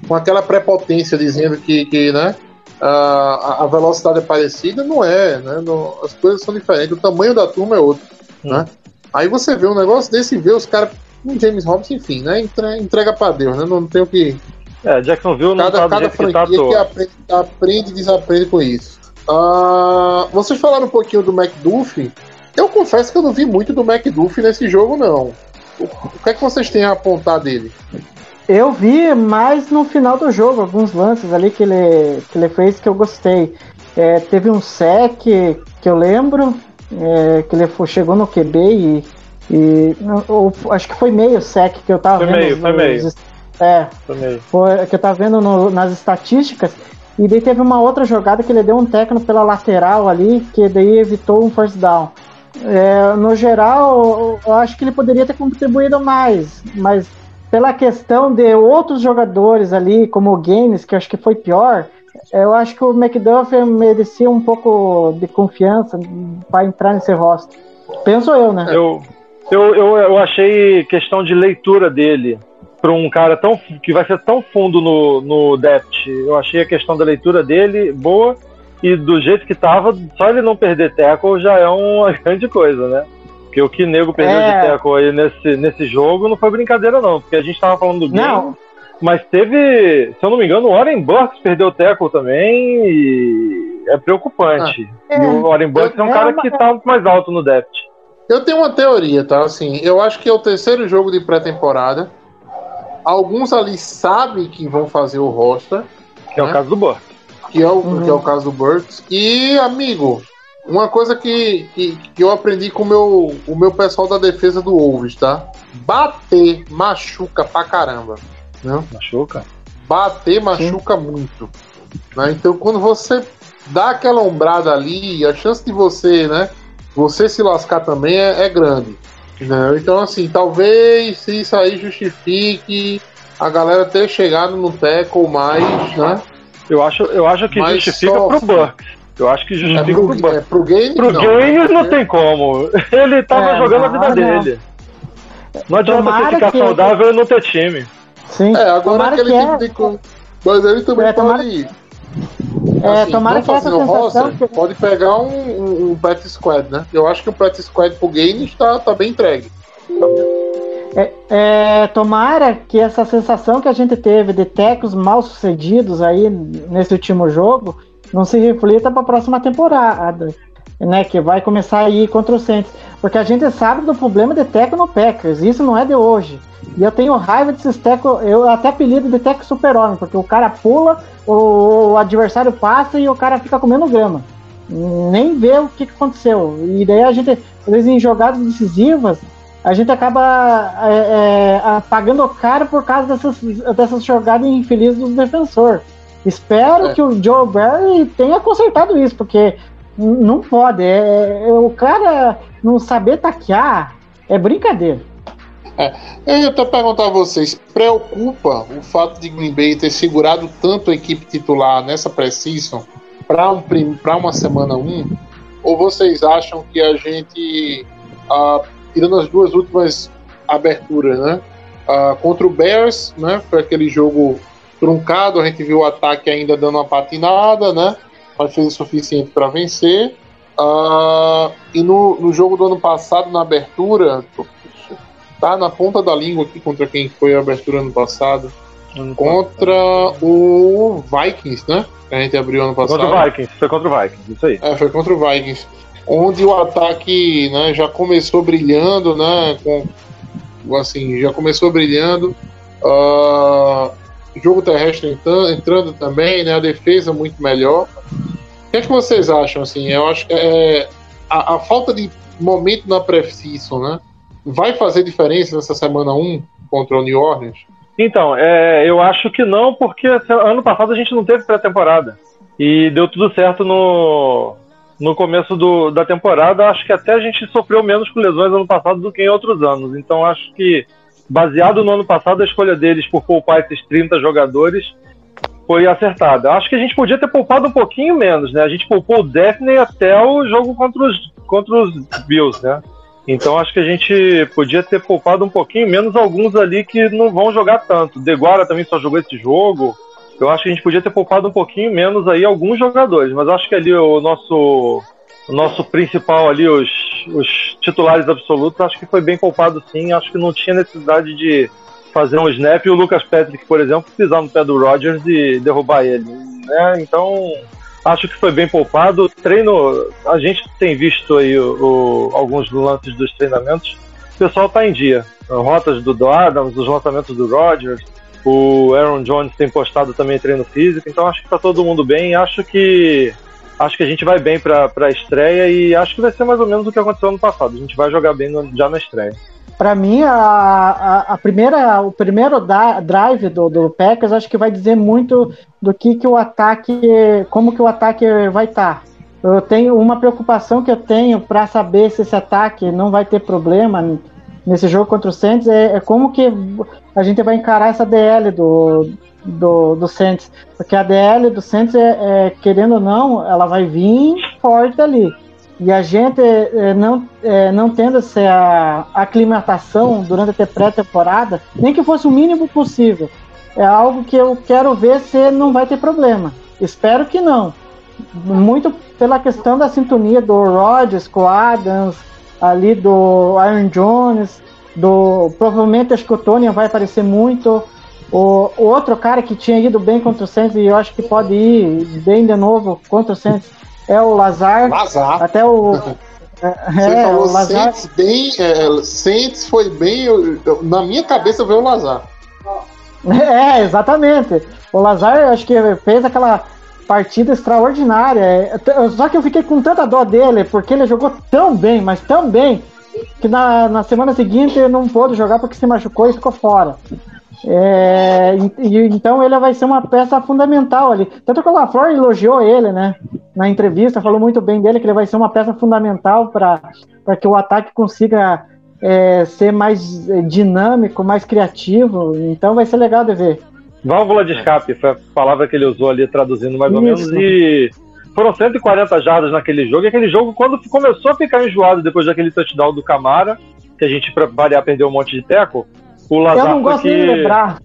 B: Com aquela prepotência dizendo que, que né? A, a velocidade é parecida, não é, né? não- as coisas são diferentes, o tamanho da turma é outro,
C: Hum.
B: né? Aí você vê um negócio desse e vê os caras, um James Robinson, enfim, né? Entre- Entrega pra Deus, né? Não tem o que.
C: É, Jacksonville não
B: Cada,
C: tá do
B: cada
C: jeito que tá
B: franquia que aprende, aprende e desaprende com isso. Ah, vocês falaram um pouquinho do McDuffie. Eu confesso que eu não vi muito do McDuffie nesse jogo, não. O, o que é que vocês têm a apontar dele?
D: Eu vi mais no final do jogo, alguns lances ali que ele, que ele fez que eu gostei. É, teve um sec que eu lembro, é, que ele foi- chegou no QB e. e ou- acho que foi meio sec que eu tava
C: Foi
D: vendo.
C: meio,
D: nos-
C: foi meio.
D: nos- É,
C: Também.
D: foi, que eu tava vendo no- nas estatísticas. E daí teve uma outra jogada que ele deu um técnico pela lateral ali, que daí evitou um first down. É, no geral, eu acho que ele poderia ter contribuído mais, mas pela questão de outros jogadores ali, como o Gaines, que acho que foi pior, eu acho que o McDuffie merecia um pouco de confiança para entrar nesse roster. Penso eu, né?
C: Eu, eu, eu, eu achei questão de leitura dele para um cara tão que vai ser tão fundo no, no depth. Eu achei a questão da leitura dele boa e do jeito que tava, só ele não perder tackle já é (laughs) uma grande coisa, né? Porque o que nego perdeu
D: É.
C: de tackle aí nesse, nesse jogo não foi brincadeira não, porque a gente tava falando do game,
D: Não.
C: mas teve, se eu não me engano, o Warren Burks perdeu o tackle também e é preocupante.
D: É.
C: E o Warren Bucks é um
D: É
C: cara
D: uma-
C: que tá mais alto no depth.
B: Eu tenho uma teoria, tá? Assim, eu acho que é o terceiro jogo de pré-temporada. Alguns ali sabem que vão fazer o roster,
C: Que é
B: Né?
C: o caso do Burks.
B: que é o,
D: Uhum.
B: que é o caso do Burks. E, amigo, uma coisa que, que, que eu aprendi com o meu, o meu pessoal da defesa do Wolves, tá? Bater machuca pra caramba. Né?
C: Machuca.
B: Bater machuca muito. né? Então, quando você dá aquela ombrada ali, a chance de você, né? Você se lascar também é, é grande. Né? Então, assim, talvez se isso aí justifique a galera ter chegado no tackle mais, né?
C: Eu acho, eu acho que
B: Mas
C: justifica
B: só-
C: pro Burks. Eu acho que
B: É
C: justifica
B: pro,
C: pro
B: é
C: Burks.
B: pro Gaines,
C: Pro
B: não.
C: Gaines não
B: né?
C: tem como. (laughs) Ele tava
D: É,
C: jogando a vida
D: não, não.
C: dele. Não adianta
D: Tomara
C: você ficar
D: que-
C: saudável e não ter time.
D: Sim.
B: É, agora
D: tomara
B: aquele
D: que
B: tipo
D: é,
B: de. co- Mas ele também
D: É, tomara-
B: pode.
D: É,
B: assim,
D: tomara que essa sensação.
B: roster,
D: que-
B: Pode pegar um, um, um practice squad, né? Eu acho que o practice squad pro Gaines tá, tá bem entregue.
D: É, é, tomara que essa sensação que a gente teve de tecos mal sucedidos aí nesse último jogo não se reflita para a próxima temporada, né? Que vai começar aí contra o Saints, porque a gente sabe do problema de teco no Packers, isso não é de hoje. E eu tenho raiva desses tecos, eu até apelido de teco super-homem, porque o cara pula, o, o adversário passa e o cara fica comendo grama. Nem vê o que, que aconteceu. E daí a gente, às vezes em jogadas decisivas, a gente acaba é, é, a- pagando caro por causa dessas, dessas jogadas infelizes dos defensores. Espero
B: É.
D: que o Joe Barry tenha consertado isso, porque não pode. É, é- o cara não saber taquear é brincadeira.
B: Eu ia até perguntar a vocês: preocupa o fato de Green Bay ter segurado tanto a equipe titular nessa pré-season para um, uma semana 1? Ou vocês acham que a gente, ah, tirando as duas últimas aberturas, né? ah, contra o Bears, né? Foi aquele jogo truncado, a gente viu o ataque ainda dando uma patinada, né? Mas fez o suficiente para vencer. Ah, e no, no jogo do ano passado, na abertura, tá na ponta da língua aqui contra quem foi a abertura ano passado. Contra o Vikings, né? Que a gente abriu ano passado.
C: Contra o Vikings. Foi contra o Vikings. Isso aí.
B: É, foi contra o Vikings. Onde o ataque né, já começou brilhando, né? Com, assim, já começou brilhando. Ah, jogo terrestre entrando, entrando também, né? A defesa muito melhor. O que é que vocês acham, assim? Eu acho que é, a, a falta de momento na pré-season, né? Vai fazer diferença nessa semana 1 contra o New Orleans?
C: Então, é, eu acho que não, porque ano passado a gente não teve pré-temporada. E deu tudo certo no, no começo do, da temporada. Acho que até a gente sofreu menos com lesões ano passado do que em outros anos. Então, acho que, baseado no ano passado, a escolha deles por poupar esses 30 jogadores foi acertada. Acho que a gente podia ter poupado um pouquinho menos, né? A gente poupou o Daphne até o jogo contra os, contra os Bills, né? Então acho que a gente podia ter poupado um pouquinho menos alguns ali que não vão jogar tanto. Deguara também só jogou esse jogo. Eu acho que a gente podia ter poupado um pouquinho menos aí alguns jogadores, mas acho que ali o nosso o nosso principal ali, os, os titulares absolutos, acho que foi bem poupado sim. Acho que não tinha necessidade de fazer um snap e o Lucas Patrick, por exemplo, pisar no pé do Rodgers e derrubar ele. Né? Então, acho que foi bem poupado. Treino, a gente tem visto aí o, o- alguns lances dos treinamentos. O pessoal está em dia. Rotas do, do Adams, os lançamentos do Rodgers. O Aaron Jones tem postado também treino físico. Então, acho que está todo mundo bem. Acho que acho que a gente vai bem para a estreia e acho que vai ser mais ou menos o que aconteceu ano passado. A gente vai jogar bem no- já na estreia.
D: Para mim, a, a, a primeira, o primeiro da- drive do, do Packers acho que vai dizer muito do que, que o ataque, como que o ataque vai estar. Eu tenho uma preocupação que eu tenho para saber se esse ataque não vai ter problema nesse jogo contra o Saints é, é como que a gente vai encarar essa DL do, do, do Saints, porque a DL do Saints é, é, querendo ou não, ela vai vir forte ali. E a gente eh, não, eh, não tendo essa aclimatação durante a pré-temporada, nem que fosse o mínimo possível, é algo que eu quero ver se não vai ter problema. Espero que não. Muito pela questão da sintonia do Rodgers com Adams, ali do Aaron Jones, do provavelmente acho que o Tony vai aparecer muito. O, o outro cara que tinha ido bem contra o Saints e eu acho que pode ir bem de novo contra o Saints É o Lazar.
B: Lazar.
D: Até o. (laughs)
B: Você
D: É,
B: falou
D: o Lazar.
B: Saints bem. É, Saints foi bem. eu- eu- na minha cabeça veio o Lazar. (laughs)
D: É, exatamente. O Lazar, acho que fez aquela partida extraordinária. É, Só que eu fiquei com tanta dó dele, porque ele jogou tão bem, mas tão bem, que na, na semana seguinte ele não pôde jogar porque se machucou e ficou fora. É, e- então ele vai ser uma peça fundamental ali. Tanto que o LaFleur elogiou ele, né? Na entrevista, falou muito bem dele, que ele vai ser uma peça fundamental para que o ataque consiga é, ser mais é, dinâmico, mais criativo. Então vai ser legal de ver.
C: Válvula de escape foi a palavra que ele usou ali, traduzindo mais ou
D: Isso.
C: menos. E foram 140 jardas naquele jogo. E aquele jogo, quando começou a ficar enjoado depois daquele touchdown do Camara, que a gente, pra variar, perdeu um monte de teco, o
D: Eu
C: Lazar
D: não
C: foi
D: gosto nem de
C: que.
D: lembrar.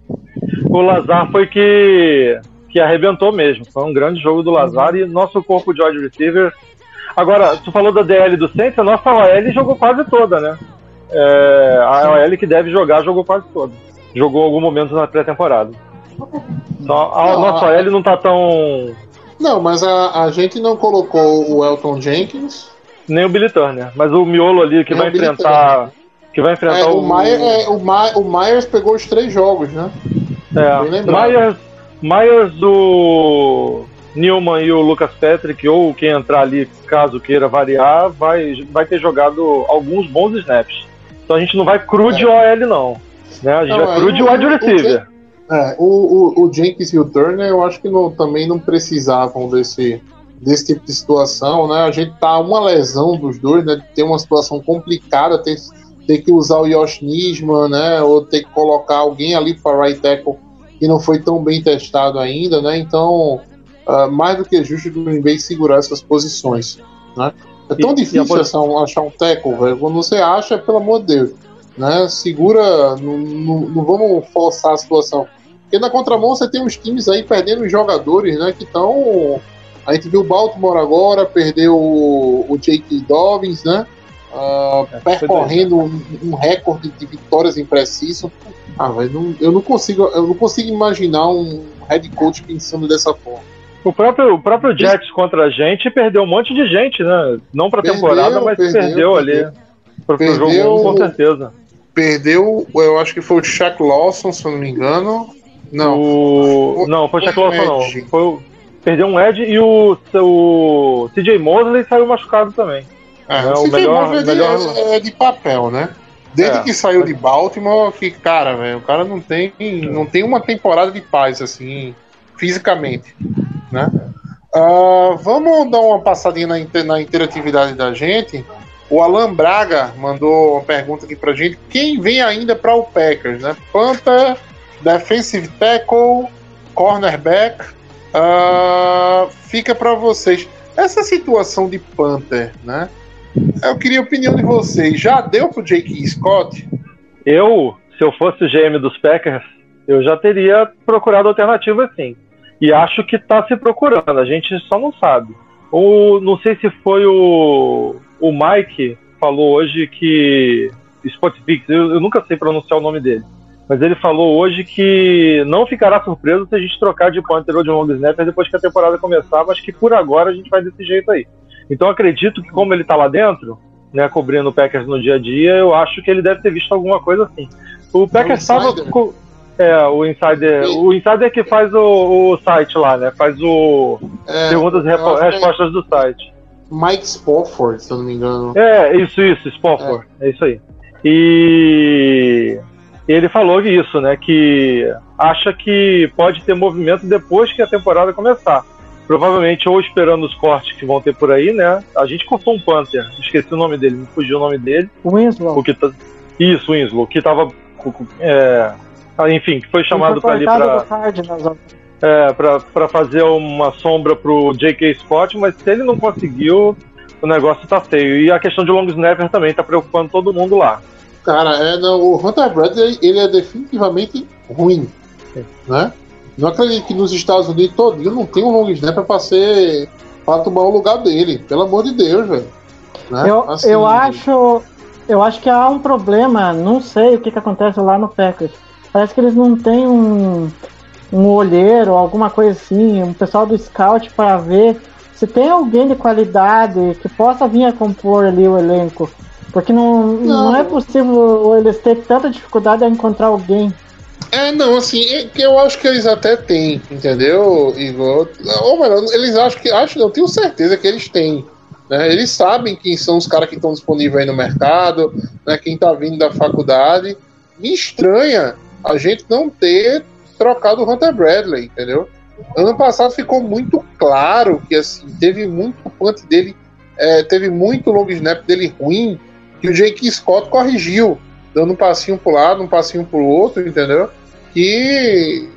C: O Lazar foi que. que arrebentou mesmo. Foi um grande jogo do Lazar e nosso corpo de wide receiver. Agora, tu falou da DL do Saints, a nossa OL jogou quase toda, né? É, a OL que deve jogar jogou quase toda. Jogou algum momento na pré-temporada. A
B: Não,
C: nossa
B: a-
C: OL não tá tão.
B: Não, mas a, a gente não colocou o Elton Jenkins.
C: Nem o Billy Turner, mas o miolo ali que
B: Nem
C: vai enfrentar. Que vai enfrentar
B: É,
C: o.
B: o, Myers, é, o, My- o Myers pegou os três jogos, né?
C: É. Myers, Myers, o Newman e o Lucas Patrick, ou quem entrar ali, caso queira variar, vai, vai ter jogado alguns bons snaps. Então a gente não vai cru de OL, não. Né? A gente
B: Não,
C: vai
B: aí
C: cru de
B: o-
C: wide receiver.
B: É, o, o, o Jenkins e o Turner, eu acho que não- também não precisavam desse, desse tipo de situação, né? A gente tá uma lesão dos dois, né? Ter uma situação complicada, ter, ter que usar o Josh Nisman, né? Ou ter que colocar alguém ali para right tackle que não foi tão bem testado ainda, né? Então, ah, mais do que justo o Green Bay segurar essas posições, né? É tão
C: E- e
B: difícil achar um, achar um tackle, velho. Quando você acha, pelo amor de Deus, né? Segura, não, não, não vamos forçar a situação. Porque na contramão você tem uns times aí perdendo os jogadores, né? Que estão. A gente viu o Baltimore agora, perdeu o, o Jake Dobbins, né?
C: Foi
B: percorrendo um, um recorde de vitórias impreciso. Ah, velho, não- eu não consigo, eu não consigo imaginar um head coach pensando dessa forma.
C: O próprio, o próprio Jets contra a gente perdeu um monte de gente, né? Não pra
B: Perdeu,
C: temporada, mas perdeu,
B: perdeu,
C: ali.
B: perdeu. Perdeu-
C: jogo 1, com certeza.
B: Perdeu, eu acho que foi o Shaq Lawson, se eu não me engano. Não,
C: O... Não, foi o Shaq Lawson, não. Foi o... Perdeu um Ed e o, o CJ Mosley saiu machucado também.
B: É,
C: É, o melhor-
B: melhor,
C: melhor-
B: é, é de papel, né? Desde
C: É.
B: que saiu de Baltimore, que, cara, velho, o cara não tem, não tem uma temporada de paz, assim, fisicamente, né? Ah, vamos dar uma passadinha na, inter- na interatividade da gente. O Alan Braga mandou uma pergunta aqui pra gente. Quem vem ainda para o Packers, né? Panther, defensive tackle, cornerback. ah, fica para vocês. Essa situação de Panther, né? Eu queria a opinião de vocês. Já deu pro Jake Scott?
C: Eu, se eu fosse o GM dos Packers, eu já teria procurado alternativa sim. E acho que tá se procurando, a gente só não sabe. Ou não sei se foi o, o Mike falou hoje que. Spotfix, eu, eu nunca sei pronunciar o nome dele. Mas ele falou hoje que não ficará surpreso se a gente trocar de punter ou de long snapper depois que a temporada começar, mas que por agora a gente vai desse jeito aí. Então acredito que como ele tá lá dentro, né, cobrindo o Packers no dia a dia, eu acho que ele deve ter visto alguma coisa assim. O Packers estava com é, o Insider, o Insider que faz o, o site lá, né? Faz o
B: É,
C: perguntas e
B: é
C: respostas do site.
B: Mike Spofford, se eu não me engano.
C: É, isso, isso, Spofford. É. isso aí. E ele falou isso, né? Que acha que pode ter movimento depois que a temporada começar. Provavelmente ou esperando os cortes que vão ter por aí, né? A gente cortou um Panther, esqueci o nome dele, me fugiu o nome dele.
D: Winslow.
C: O que tá... Isso, Winslow, que tava. É... ah, Enfim, que foi chamado para ali para é, pra, pra fazer uma sombra pro J.K. Scott, mas se ele não conseguiu, o negócio tá feio. E a questão de long snapper também tá preocupando todo mundo lá.
B: Cara, é, não, o Hunter Bradley ele é definitivamente ruim, né? Não acredito que nos Estados Unidos todinho não tem um long snapper pra ser pra tomar o lugar dele, pelo amor de Deus, velho. Né?
D: Eu,
B: Assim,
D: eu acho. Eu acho que há um problema, não sei o que, que acontece lá no Packers. Parece que eles não têm um, um olheiro, alguma coisa assim, um pessoal do scout para ver se tem alguém de qualidade que possa vir a compor ali o elenco. Porque não, não.
B: Não.
D: é possível eles ter tanta dificuldade a encontrar alguém.
B: É, não, assim, que eu acho que eles até têm, entendeu, Igor? Ou melhor, eles acham que. Acho, não, tenho certeza que eles têm. Né? Eles sabem quem são os caras que estão disponíveis aí no mercado, né? quem tá vindo da faculdade. Me estranha a gente não ter trocado o Hunter Bradley, entendeu? Ano passado ficou muito claro que assim, teve muito punt dele, é, teve muito long snap dele ruim, que o Jake Scott corrigiu, dando um passinho pro lado, um passinho pro outro, entendeu? Que,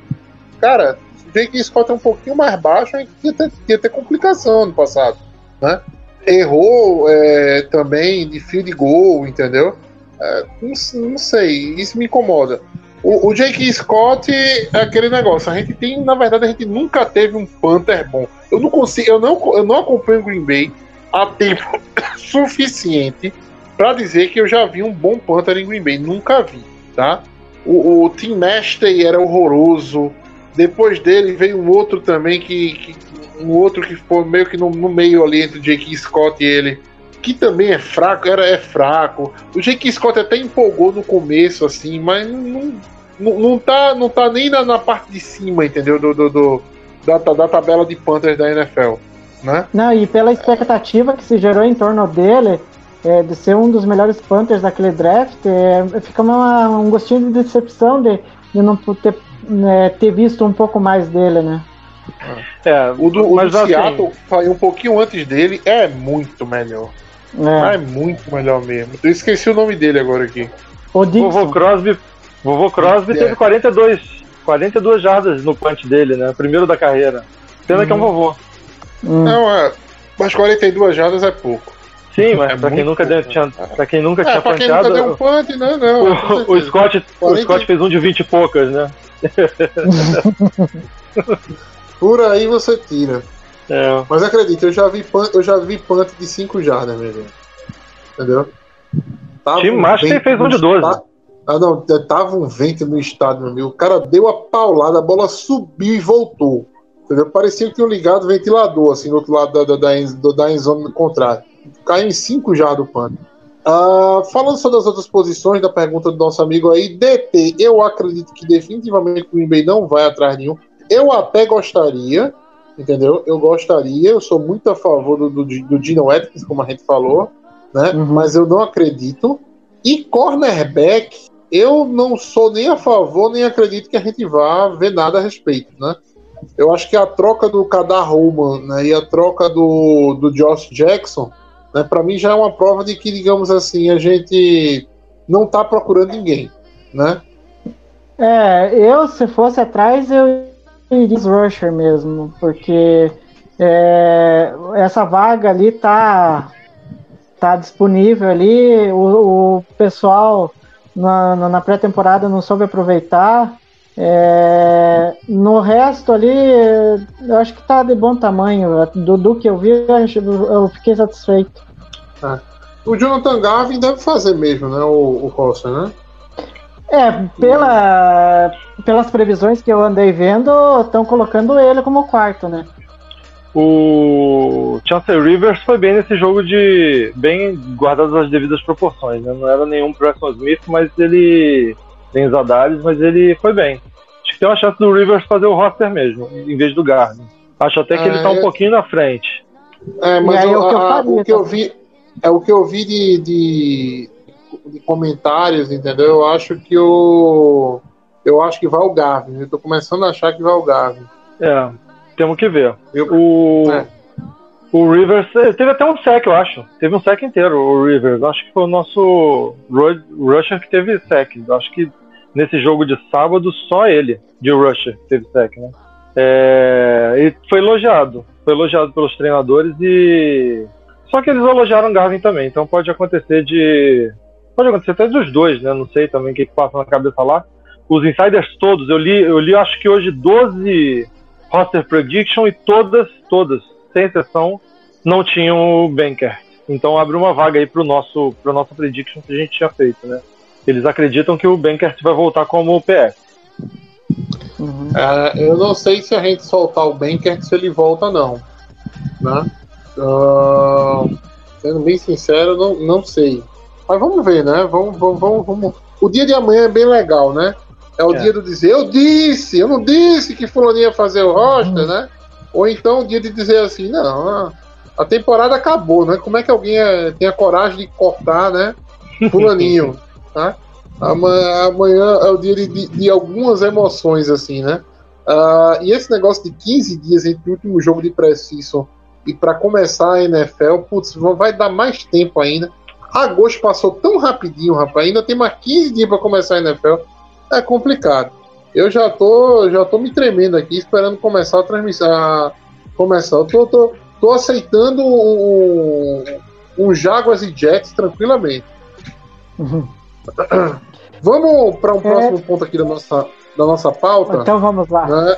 B: cara, o Jake Scott é um pouquinho mais baixo, ia ter, ia ter complicação ano passado, né? Errou é, também de field goal, entendeu? É, não, não sei, isso me incomoda. O, o Jake Scott é aquele negócio. A gente tem, na verdade, a gente nunca teve um Panther bom. Eu não consigo, eu não, eu não acompanho o Green Bay há tempo (coughs) suficiente para dizer que eu já vi um bom Panther em Green Bay. Nunca vi, tá? O, o Tim Nastey era horroroso. Depois dele veio um outro também que, que um outro que foi meio que no, no meio ali entre o Jake Scott e ele que também é fraco, era é fraco. O Jake Scott até empolgou no começo, assim, mas não, não, não, tá, não tá nem na, na parte de cima, entendeu? Do, do, do- da, da tabela de Panthers da NFL, né?
D: Não, e pela expectativa que se gerou em torno dele, é, de ser um dos melhores Panthers daquele draft, é, fica uma- um gostinho de decepção de, de não ter, né, ter visto um pouco mais dele, né?
C: É,
B: O do, o
C: mas
B: do
C: assim,
B: Seattle, saiu um pouquinho antes dele, é muito melhor.
D: É.
B: É muito melhor mesmo. Eu esqueci o nome dele agora aqui.
D: O
C: Vovô. Crosby, vovô Crosby
B: É.
C: teve 42, 42 jardas no punch dele, né? Primeiro da carreira. Pena que é um vovô.
D: Hum.
B: Não, é. Mas 42 jardas é pouco.
C: Sim, mas
B: É
C: pra, quem nunca deu, tinha,
B: cara.
C: pra quem nunca
B: É,
C: tinha
B: pra quem nunca deu um punt, né? Não,
C: o, o. Scott, o
B: 40.
C: Scott fez um de 20 e poucas, né? (laughs)
B: Por aí você tira.
C: É.
B: Mas acredita, eu já vi punt, eu já vi punt de 5 jardas, meu gente. Entendeu? Tava
C: Tim Master
B: vento
C: fez um de 12.
B: esta- Ah, não, tava um vento no estádio, meu amigo. O cara deu a paulada, a bola subiu e voltou. Entendeu? Parecia que tinham ligado ventilador, assim, do outro lado da, da, da, do- da endzone contrária. Caiu em 5 jardas do punt. Ah, falando sobre as outras posições da pergunta do nosso amigo aí, DT, eu acredito que definitivamente o Green Bay não vai atrás nenhum. Eu até gostaria, entendeu? Eu gostaria, eu sou muito a favor do, do, do Dino Atkins, como a gente falou, né?
D: Uhum.
B: Mas eu não acredito. E cornerback, eu não sou nem a favor, nem acredito que a gente vá ver nada a respeito, né? Eu acho que a troca do Kadar Roman né, e a troca do, do Josh Jackson, né, para mim já é uma prova de que, digamos assim, a gente não tá procurando ninguém, né?
D: É, eu, se fosse atrás, eu iria Rusher mesmo, porque é, essa vaga ali tá, tá disponível ali, o, o pessoal na- na pré-temporada não soube aproveitar. É, no resto ali, eu acho que tá de bom tamanho. Do, do que eu vi, eu fiquei satisfeito.
B: O Jonathan Garvin deve fazer mesmo, né? O, o Costa, né?
D: É, pela, pelas previsões que eu andei vendo, estão colocando ele como quarto, né?
C: O Chancellor Rivers foi bem nesse jogo de. bem guardadas as devidas proporções, né? Não era nenhum Preston Smith, mas ele. tem Zadares, mas ele foi bem. Acho que tem uma chance do Rivers fazer o roster mesmo, em vez do Garden. Acho até que ele tá um
B: É.
C: pouquinho na frente.
B: É, mas
D: E aí,
B: o,
D: o que eu
B: a- o que eu vi é o que eu vi de, de, de comentários, entendeu? Eu acho que o eu acho que vai o Garvin. Eu tô começando a achar que vai o Garvin.
C: É, temos que ver.
B: Eu-
C: O,
B: É.
C: o Rivers teve até um sec, eu acho. Teve um sec inteiro, o Rivers. Acho que foi o nosso ru- rusher que teve sec. Acho que nesse jogo de sábado só ele, de rusher, teve sec, né? É, e foi elogiado. Foi elogiado pelos treinadores e. Só que eles elogiaram Garvin também, então pode acontecer de. Pode acontecer até dos dois, né? Não sei também o que, que passa na cabeça lá. Os insiders todos, eu li, eu li acho que hoje 12 roster prediction e todas, todas, sem exceção, não tinham o Banker. Então abre uma vaga aí pro nosso, pro nosso prediction que a gente tinha feito, né? Eles acreditam que o Banker vai voltar como PS.
D: Uhum.
B: É, eu não sei se a gente soltar o Banker se ele volta não. Né? Ah, sendo bem sincero, não, não sei. Mas vamos ver, né? Vamos, vamos, vamos, vamos. O dia de amanhã é bem legal, né? É o
C: É.
B: dia do dizer, eu disse, eu não disse que fulaninho ia fazer o roster, né? Ou então o dia de dizer assim, não, a- a temporada acabou, né? Como é que alguém é- tem a coragem de cortar, né? (laughs) Fulaninho, tá? Amanhã, amanhã é o dia de, de- algumas emoções, assim, né? Ah, e esse negócio de 15 dias entre o último jogo de pré-season e para começar a NFL, putz, vai dar mais tempo ainda. Agosto passou tão rapidinho, rapaz. Ainda tem mais 15 dias para começar a NFL. É complicado. Eu já tô, já tô me tremendo aqui, esperando começar a transmissão. a- começar. Eu tô, tô, tô aceitando um, um Jaguars e Jets tranquilamente.
D: Uhum. (clears throat)
B: Vamos para um próximo ponto aqui da nossa, da nossa pauta.
D: Então vamos lá.
B: né?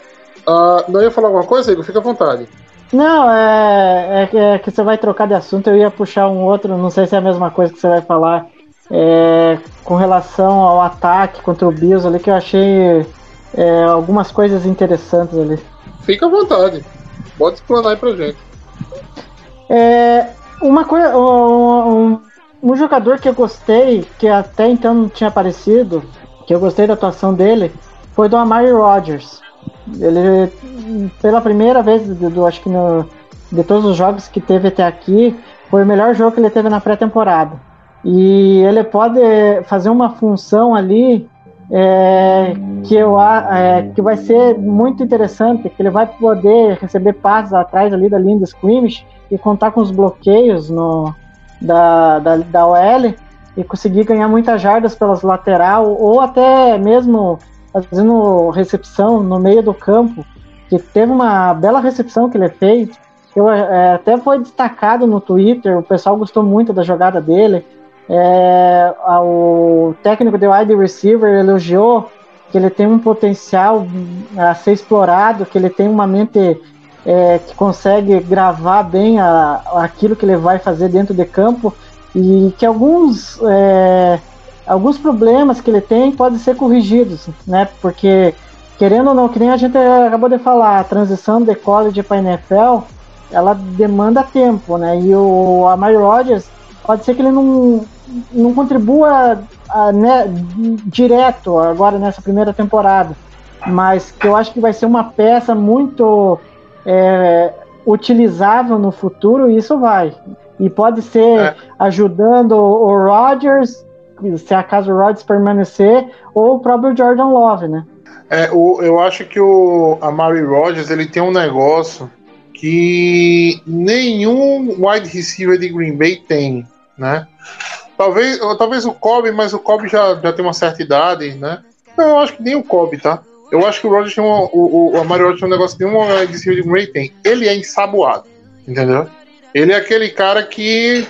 B: Ah, não ia falar alguma coisa, Igor? Fica à vontade.
D: Não, é, é que- é que você vai trocar de assunto, eu ia puxar um outro, não sei se é a mesma coisa que você vai falar, é, com relação ao ataque contra o Bills ali, que eu achei é, algumas coisas interessantes ali.
B: Fica à vontade. Pode explanar aí pra gente.
D: É, uma coisa, um, um jogador que eu gostei, que até então não tinha aparecido, que eu gostei da atuação dele, foi do Amari Rodgers. Ele, pela primeira vez, do, do- acho que no, de todos os jogos que teve até aqui, foi o melhor jogo que ele teve na pré-temporada. E ele pode fazer uma função ali é, que, eu, é, que vai ser muito interessante, que ele vai poder receber passes atrás ali da linha de scrimmage e contar com os bloqueios no, da, da, da OL e conseguir ganhar muitas jardas pelas lateral ou até mesmo fazendo recepção no meio do campo, que teve uma bela recepção que ele fez. Eu, é, até foi destacado no Twitter, o pessoal gostou muito da jogada dele. É, o técnico de wide receiver elogiou que ele tem um potencial a ser explorado, que ele tem uma mente é, que consegue gravar bem a, aquilo que ele vai fazer dentro de campo e que alguns é, alguns problemas que ele tem podem ser corrigidos, né? Porque querendo ou não, que nem a gente acabou de falar, a transição de college para NFL, ela demanda tempo, né? E o Amari Rodgers pode ser que ele não não contribua ah, né, direto agora nessa primeira temporada, mas que eu acho que vai ser uma peça muito é, utilizável no futuro, isso vai. E pode ser
B: É.
D: ajudando o o Rodgers, se acaso o Rodgers permanecer, ou o próprio Jordan Love, né?
B: É, o, eu acho que o Amari Rodgers ele tem um negócio que nenhum wide receiver de Green Bay tem, né? Talvez, talvez o Kobe, mas o Kobe já, já tem uma certa idade, né? Não, eu acho que nem o Kobe, tá? Eu acho que o Rodgers tem um, o, o Amari Rodgers tem um negócio que nenhum Green Bay tem. Ele é ensaboado, entendeu? Ele é aquele cara que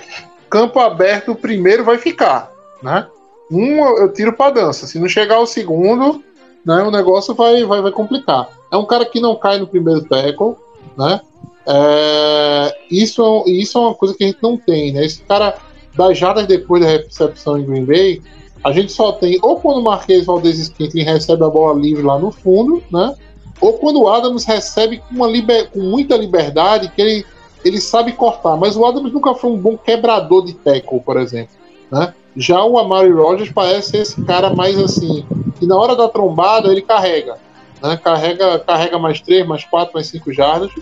B: campo aberto o primeiro vai ficar, né? Um eu tiro pra dança. Se não chegar o segundo, né, o negócio vai, vai, vai complicar. É um cara que não cai no primeiro tackle, né? É, isso, é- isso é uma coisa que a gente não tem, né? Esse cara das jadas depois da recepção em Green Bay, a gente só tem ou quando o Marquês Valdez Scantling recebe a bola livre lá no fundo, né? Ou quando o Adams recebe com, uma liber, com muita liberdade, que ele, ele sabe cortar. Mas o Adams nunca foi um bom quebrador de tackle, por exemplo. Né? Já o Amari Rogers parece esse cara mais assim, que na hora da trombada ele carrega. Né? Carrega, carrega mais 3, mais 4, mais 5 jardas.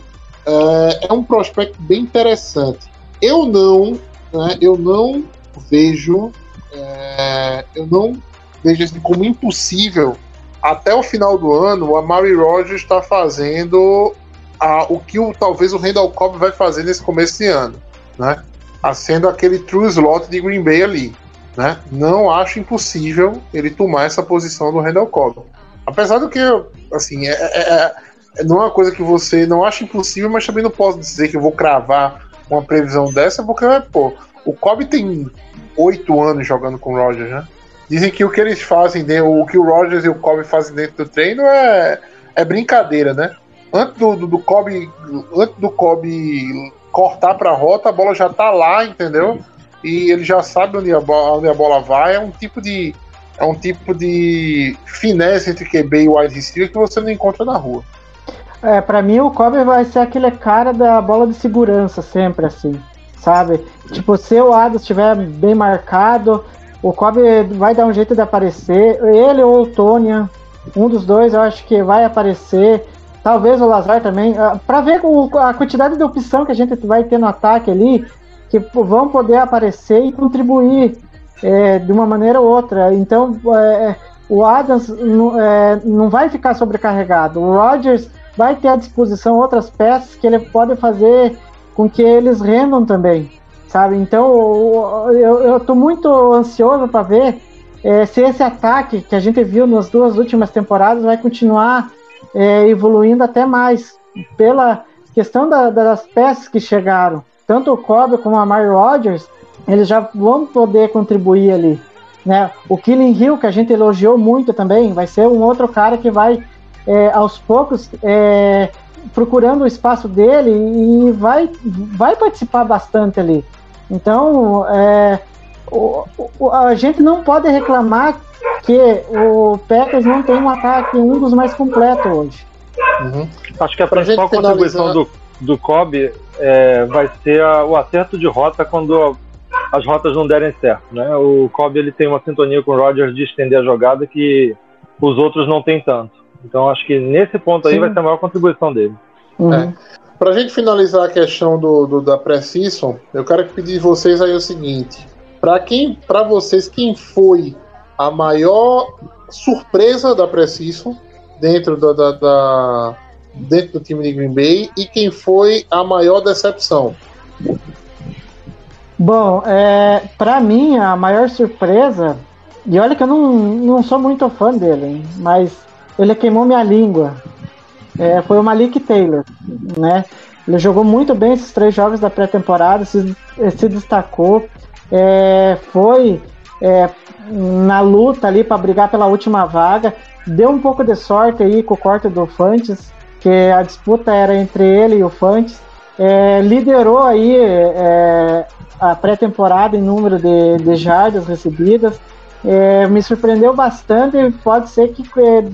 B: É, é um prospecto bem interessante. Eu não, né, eu não vejo, é, eu não vejo assim como impossível até o final do ano o Amari Rogers está fazendo a- o que o, talvez o Randall Cobb vai fazer nesse começo de ano, né? Sendo aquele true slot de Green Bay ali, né? Não acho impossível ele tomar essa posição do Randall Cobb. Apesar do que, assim, é, é- é- não é uma coisa que você não acha impossível, mas também não posso dizer que eu vou cravar uma previsão dessa, porque, pô, o Cobb tem oito anos jogando com o Rogers, né? Dizem que o que eles fazem, o que o Rogers e o Cobb fazem dentro do treino é, é brincadeira, né? Antes do, do, do Cobb, antes do Cobb cortar para a rota, a bola já tá lá, entendeu? E ele já sabe onde a bola, onde a bola vai. É um tipo de é um tipo de finesse entre QB e wide receiver que você não encontra na rua.
D: é, para mim o Kobe vai ser aquele cara da bola de segurança sempre assim, sabe? Tipo, se o Adams estiver bem marcado, o Kobe vai dar um jeito de aparecer. Ele ou o Tônia, um dos dois, eu acho que vai aparecer. Talvez o Lazar também, para ver a quantidade de opção que a gente vai ter no ataque ali, que vão poder aparecer e contribuir é, de uma maneira ou outra. Então, é, o Adams não, é, não vai ficar sobrecarregado. O Rodgers vai ter à disposição outras peças que ele pode fazer com que eles rendam também, sabe? Então, eu, eu tô muito ansioso para ver é, se esse ataque que a gente viu nas duas últimas temporadas vai continuar é, evoluindo até mais pela questão da- das peças que chegaram. Tanto o Kobe como a Mary Rodgers, eles já vão poder contribuir ali. Né? O Killing Hill, que a gente elogiou muito também, vai ser um outro cara que vai, é, aos poucos, é, procurando o espaço dele e vai, vai participar bastante ali. Então, é, o- o- a gente não pode reclamar que o Packers não tem um ataque um dos mais completos hoje.
B: Uhum.
C: Acho que a
B: Pra
C: principal
B: gente finalizar-
C: contribuição do, do Kobe é, vai ser a- o acerto de rota quando as rotas não derem certo. Né? O Kobe ele tem uma sintonia com o Rodgers de estender a jogada que os outros não têm tanto. Então acho que nesse ponto aí
D: Sim.
C: vai ser a maior contribuição dele.
D: Uhum.
B: É. Pra gente finalizar a questão do, do- da pré-season, eu quero pedir de vocês aí o seguinte: para quem, para vocês, quem foi a maior surpresa da pré-season dentro da, da- da- dentro do time de Green Bay e quem foi a maior decepção?
D: Bom, é, para mim, a maior surpresa, e olha que eu não, não sou muito fã dele, mas ele queimou minha língua. É, foi o Malik Taylor, né? Ele jogou muito bem esses três jogos da pré-temporada, se, se destacou, é, foi é, na luta ali para brigar pela última vaga, deu um pouco de sorte aí com o corte do Fantes, que a disputa era entre ele e o Fantes, é, liderou aí é, a pré-temporada em número de, de jardas recebidas. É, me surpreendeu bastante e pode ser que é,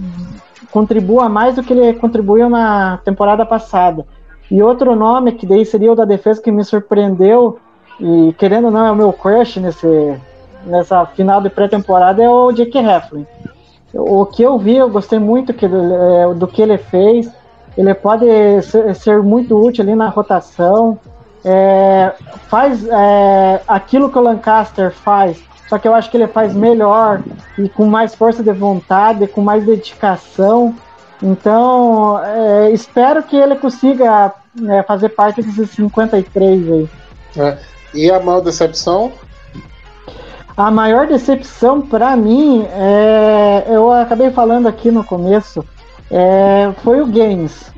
D: contribua mais do que ele contribuiu na temporada passada. E outro nome que daí seria o da defesa que me surpreendeu e querendo ou não é o meu crush nesse, nessa final de pré-temporada é o Jake Heflin. O que eu vi, eu gostei muito que, é, do que ele fez. Ele pode ser, ser muito útil ali na rotação. É, faz é, aquilo que o Lancaster faz, só que eu acho que ele faz melhor e com mais força de vontade, com mais dedicação. Então, é, espero que ele consiga é, fazer parte desses 53 aí.
B: né? E a maior decepção?
D: A maior decepção para mim, é, eu acabei falando aqui no começo, é, foi o Games.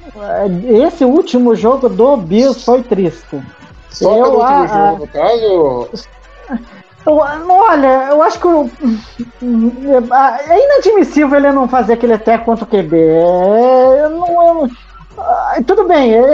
D: Esse último jogo do Bills foi triste.
B: Só
D: Eu,
B: pelo último
D: ah,
B: jogo, no caso? (laughs)
D: Eu, olha, eu acho que o- é inadmissível ele não fazer aquele até contra o QB. É, eu não, eu- ah, tudo bem, eu,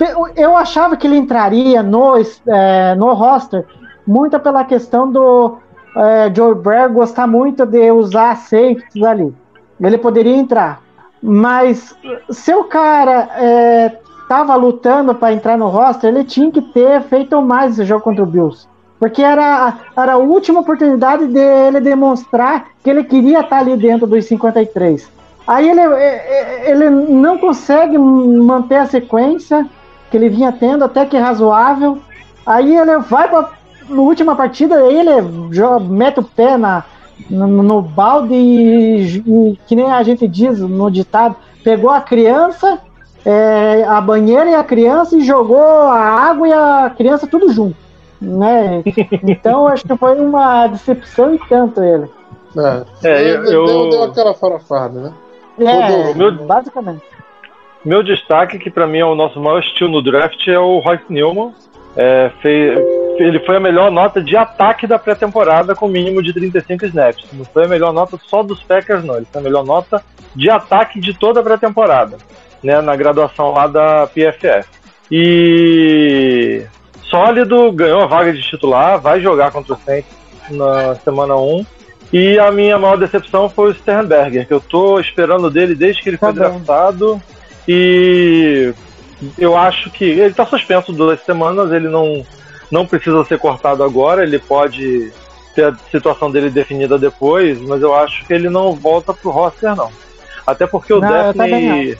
D: eu, eu achava que ele entraria no, é, no roster muito pela questão do é, Joe Bragg gostar muito de usar safeties ali. Ele poderia entrar. Mas se o cara é, tava lutando para entrar no roster, ele tinha que ter feito mais esse jogo contra o Bills. Porque era, era a última oportunidade dele demonstrar que ele queria estar ali dentro dos 53. Aí ele, ele não consegue manter a sequência que ele vinha tendo, até que razoável. Aí ele vai para na última partida, ele joga, mete o pé na, no, no balde e, e, que nem a gente diz no ditado, pegou a criança, é, a banheira e a criança e jogou a água e a criança tudo junto. Né? Então acho que foi uma decepção e tanto ele.
B: É,
C: É,
B: deu,
C: eu-
B: deu, deu aquela farofada, né?
D: É,
C: meu-
D: basicamente.
C: Meu destaque, que para mim é o nosso maior estilo no draft, é o Royce Newman. É, fez- ele foi a melhor nota de ataque da pré-temporada com mínimo de 35 snaps. Não foi a melhor nota só dos Packers, não. Ele foi a melhor nota de ataque de toda a pré-temporada, né, na graduação lá da PFF. E sólido, ganhou a vaga de titular, vai jogar contra o Saints na semana 1. E a minha maior decepção foi o Sternberger, que eu tô esperando dele desde que ele foi
D: Tá
C: draftado E eu acho que ele está suspenso duas semanas, ele não, não precisa ser cortado agora, ele pode ter a situação dele definida depois, mas eu acho que ele não volta pro roster, não. Até porque o
D: Não,
C: Daphne,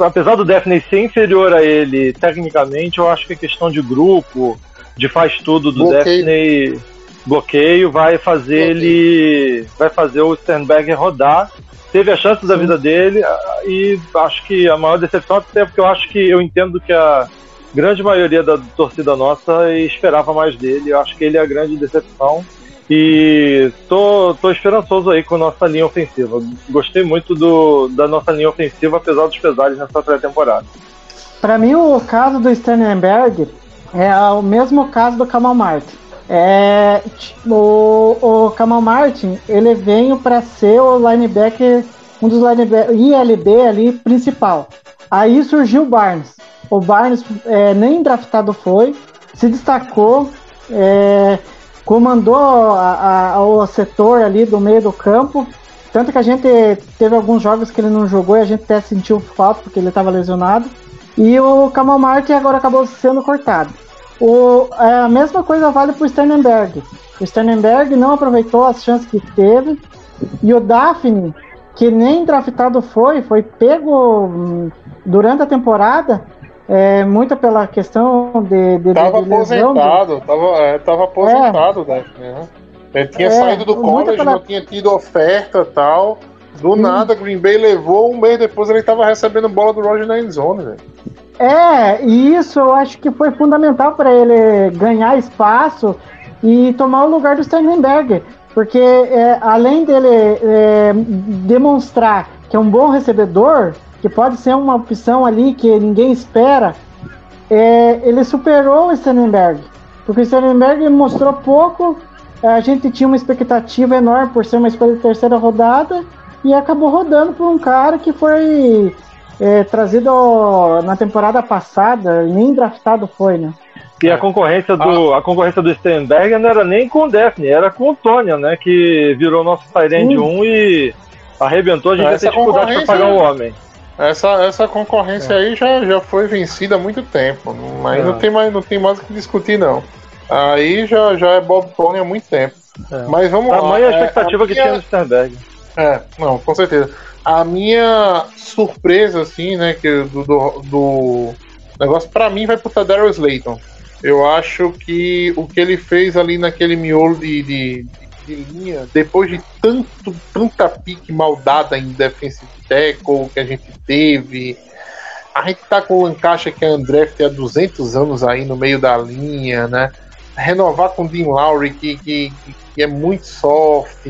C: apesar do Daphne ser inferior a ele tecnicamente, eu acho que a questão de grupo, de faz tudo do
B: Bloqueio.
C: Daphne bloqueio, vai fazer
B: Bloqueio.
C: ele. vai fazer o Sternberger rodar. Teve a chance da vida dele e acho que a maior decepção, até porque eu acho que eu entendo que a grande maioria da torcida nossa esperava mais dele. Eu acho que ele é a grande decepção. E tô, tô esperançoso aí com nossa linha ofensiva. Gostei muito do, da nossa linha ofensiva, apesar dos pesares nessa pré-temporada.
D: Pra mim, o caso do Sternberg é o mesmo caso do Kamal Martin. É, o, o Kamal Martin, ele veio para ser o linebacker, um dos linebackers, ILB ali, principal. Aí surgiu o Barnes. O Barnes é, nem draftado foi, se destacou, é, comandou a- a- o setor ali do meio do campo. Tanto que a gente teve alguns jogos que ele não jogou e a gente até sentiu falta porque ele estava lesionado. E o Kamal Martin agora acabou sendo cortado. O, é, a mesma coisa vale para o Sternberg. O Sternberg não aproveitou as chances que teve. E o Daphne, que nem draftado foi, foi pego hum, durante a temporada, é, muito pela questão de, de,
B: Tava
D: de lesão. de-
B: aposentado, tava, é, tava aposentado, Daphne, né? Ele tinha
D: É,
B: saído do college,
D: pela-
B: não tinha tido oferta e tal. Do nada, Green Bay levou, um mês depois ele tava recebendo bola do Roger na endzone, velho.
D: É, e isso eu acho que foi fundamental para ele ganhar espaço e tomar o lugar do Sternberg. Porque é, além dele é, demonstrar que é um bom recebedor, que pode ser uma opção ali que ninguém espera, é, ele superou o Sternberg. Porque o Sternberg mostrou pouco, a gente tinha uma expectativa enorme por ser uma escolha de terceira rodada e acabou rodando por um cara que foi é, trazido na temporada passada, nem draftado foi, né?
C: E a concorrência do a concorrência do Sternberger não era nem com o Daphne, era com o Tônia, né? Que virou nosso Tyrande
D: Sim.
C: 1 e arrebentou, a gente ia
B: Essa
C: ter dificuldade para pagar o homem.
B: Essa, essa concorrência aí já, já foi vencida há muito tempo. Não- Aí
C: É.
B: não, tem mais, não tem mais o que discutir, não. Aí já, já é Bob Tony há muito tempo.
C: É.
B: Mas vamos lá.
C: Tamanha a
B: é,
C: expectativa
B: a
C: que
B: minha-
C: tinha no Sternberger.
B: É, não, com certeza. A minha surpresa, assim, né, que do, do, do negócio, pra mim, vai pro Tadarius Slayton. Eu acho que o que ele fez ali naquele miolo de, de, de linha, depois de tanto, tanta pique maldada em defensive tackle que a gente teve, a gente tá com o Lancaster que é undrafted há 200 anos aí no meio da linha, né? Renovar com o Dean Lowry, que, que, que é muito soft,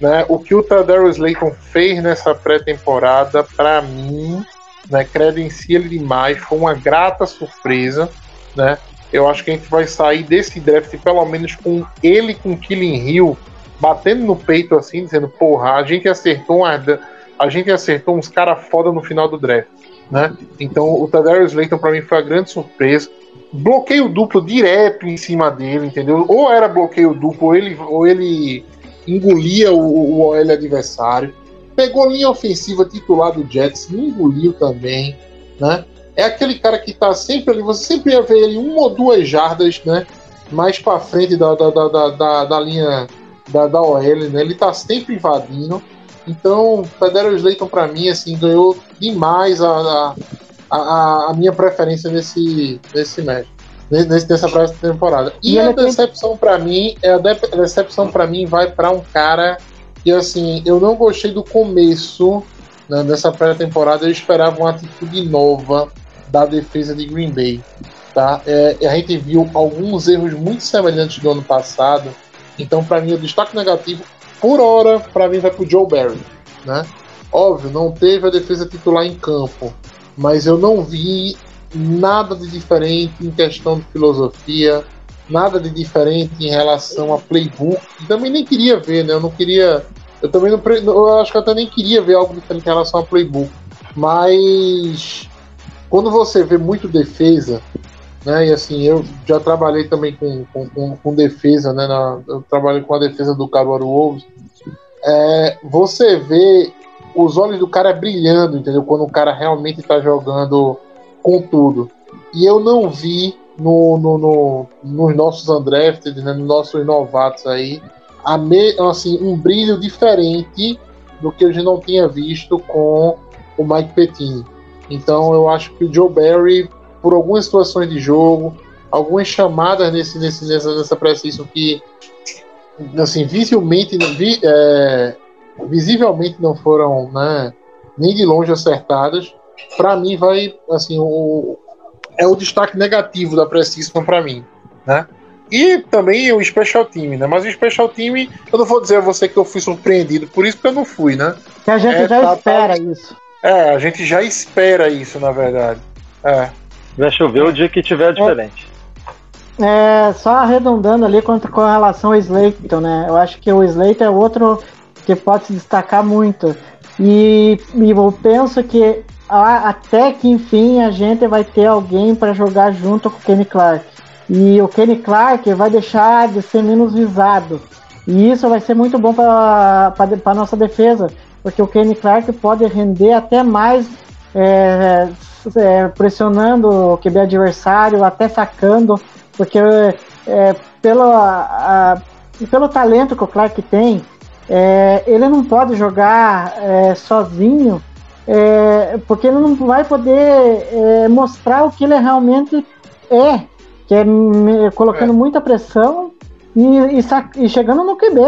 B: né? O que o Tadarius Slayton fez nessa pré-temporada, para mim, né, credencia ele demais, foi uma grata surpresa, né? Eu acho que a gente vai sair desse draft pelo menos com ele com Killing Hill batendo no peito assim, dizendo, porra, a gente acertou uma, a gente acertou uns caras foda no final do draft, né? Então o Tadarius Slayton para mim foi a grande surpresa. Bloqueio duplo direto em cima dele, entendeu? Ou era bloqueio duplo, ou ele, ou ele engolia o, o OL adversário. Pegou linha ofensiva titular do Jets, engoliu também, né? É aquele cara que tá sempre ali, você sempre ia ver ele uma ou duas jardas, né? Mais pra frente da, da, da, da- da linha da, da OL, né? Ele tá sempre invadindo. Então, Federer Slayton, pra mim, assim, ganhou demais a, a, a, a minha preferência nesse, nesse match. Nesse, nessa próxima temporada. E,
D: E
B: a
D: ele tem-
B: decepção pra mim, é a de- a decepção para mim vai pra um cara que assim, eu não gostei do começo né, dessa pré-temporada, eu esperava uma atitude nova da defesa de Green Bay. Tá? É, a gente viu alguns erros muito semelhantes do ano passado, então para mim o destaque negativo, por hora, para mim vai pro Joe Barry. Né? Óbvio, não teve a defesa titular em campo, mas eu não vi nada de diferente em questão de filosofia, nada de diferente em relação a playbook. Também nem queria ver, né? Eu não queria. Eu também não. Eu acho que eu até nem queria ver algo diferente em relação a playbook. Mas quando você vê muito defesa, né? E assim, eu já trabalhei também com, com, com, defesa, né? na- eu trabalhei com a defesa do Caruaru Wolves. É, você vê os olhos do cara brilhando, entendeu? Quando o cara realmente tá jogando com tudo. E eu não vi no, no, no- nos nossos undrafted, né, nos nossos novatos aí, a me, assim, um brilho diferente do que a gente não tinha visto com o Mike Pettine. Então eu acho que o Joe Barry, por algumas situações de jogo, algumas chamadas nesse, nesse, nessa, nessa preciso que assim, visivelmente, vi, é, visivelmente não foram né, nem de longe acertadas, para mim vai assim o, é o destaque negativo da Precision para mim, né? E também o Special Team, né? Mas o Special Team, eu não vou dizer a você que eu fui surpreendido por isso, porque eu não fui, né?
D: Que a gente
B: É,
D: já
B: tá-
D: espera
B: tá-
D: isso.
B: É, a gente já espera isso, na verdade. É.
C: Vai chover o dia que tiver diferente.
D: É, só arredondando ali quanto com relação ao Slayton, né? Eu acho que o Slayton é outro que pode se destacar muito. E, e eu penso que a- até que enfim a gente vai ter alguém para jogar junto com o Kenny Clark. E o Kenny Clark vai deixar de ser menos visado. E isso vai ser muito bom para a nossa defesa, porque o Kenny Clark pode render até mais é, é, pressionando o QB adversário, até sacando, porque é, pelo, a- a- pelo talento que o Clark tem, é, ele não pode jogar é, sozinho, é, porque ele não vai poder é, mostrar o que ele realmente é, que é me- colocando
B: É.
D: muita pressão e, e e chegando no QB.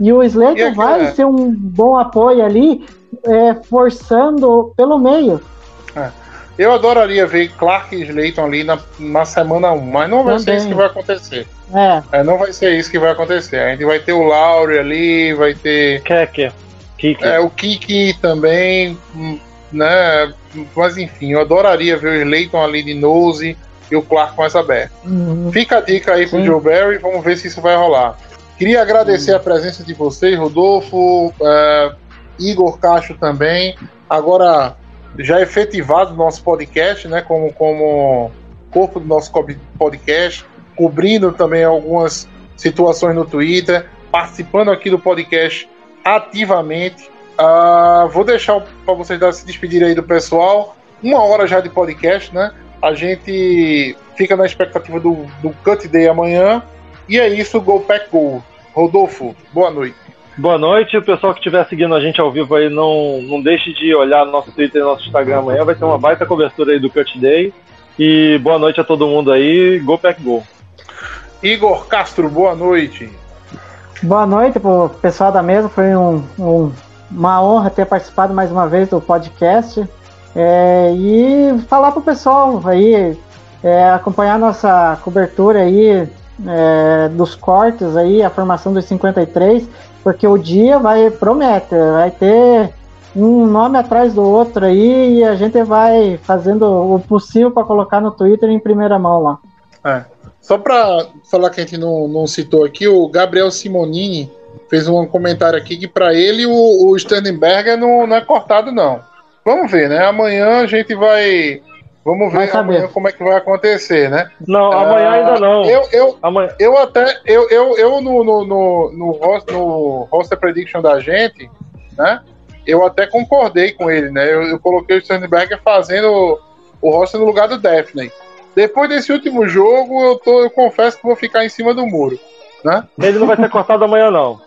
D: E o
B: E
D: Slater
B: aquela-
D: vai ser um bom apoio ali, é, forçando pelo meio.
B: Eu adoraria ver Clark e Slayton ali na, na semana 1, mas não vai ser
D: Também.
B: isso que vai acontecer.
D: É,
B: É, não vai ser isso que vai acontecer. A gente vai ter o Laure ali, vai ter
C: Kecker, Kiki.
B: é, o Kiki também, hum, né? Mas enfim, eu adoraria ver o Slayton ali de nose e o Clark mais aberto.
D: uhum.
B: Fica a dica aí pro
D: Sim.
B: Joe Barry, vamos ver se isso vai rolar. Queria agradecer a presença de vocês, Rodolfo, é, Igor Cacho também. Agora, já efetivado o nosso podcast, né? Como, como corpo do nosso podcast, cobrindo também algumas situações no Twitter, participando aqui do podcast ativamente. Ah, vou deixar para vocês dar- se despedirem aí do pessoal. Uma hora já de podcast, né? A gente fica na expectativa do, do Cut Day amanhã. E é isso, Go Pack Go. Rodolfo, boa noite.
C: Boa noite, o pessoal que estiver seguindo a gente ao vivo aí, não, não deixe de olhar nosso Twitter e nosso Instagram amanhã, vai ter uma baita cobertura aí do Cut Day. E boa noite a todo mundo aí, Go Pack Go.
B: Igor Castro, boa noite.
D: Boa noite pro pessoal da mesa, foi um- um- uma honra ter participado mais uma vez do podcast. É, e falar pro pessoal aí, é, acompanhar nossa cobertura aí é, dos cortes aí, a formação dos 53, porque o dia vai promete, vai ter um nome atrás do outro aí e a gente vai fazendo o possível para colocar no Twitter em primeira mão lá.
B: Só para falar que a gente não, não citou aqui, o Gabriel Simonini fez um comentário aqui que para ele o, o não, não é cortado, não. Vamos ver, né? Amanhã a gente vai. Vamos ver
D: Vai saber.
B: amanhã como é que vai acontecer, né?
C: Não, amanhã
B: Ah,
C: ainda não.
B: Eu, eu,
C: Amanhã,
B: eu até. Eu, eu, eu no, no, no, no, roster, no roster prediction da gente, né? Eu até concordei com ele, né? Eu, eu coloquei o Sternberger fazendo o, o roster no lugar do Daphne. Depois desse último jogo, eu, tô, eu confesso que vou ficar em cima do muro. Né?
C: ele não vai ser cortado amanhã, não.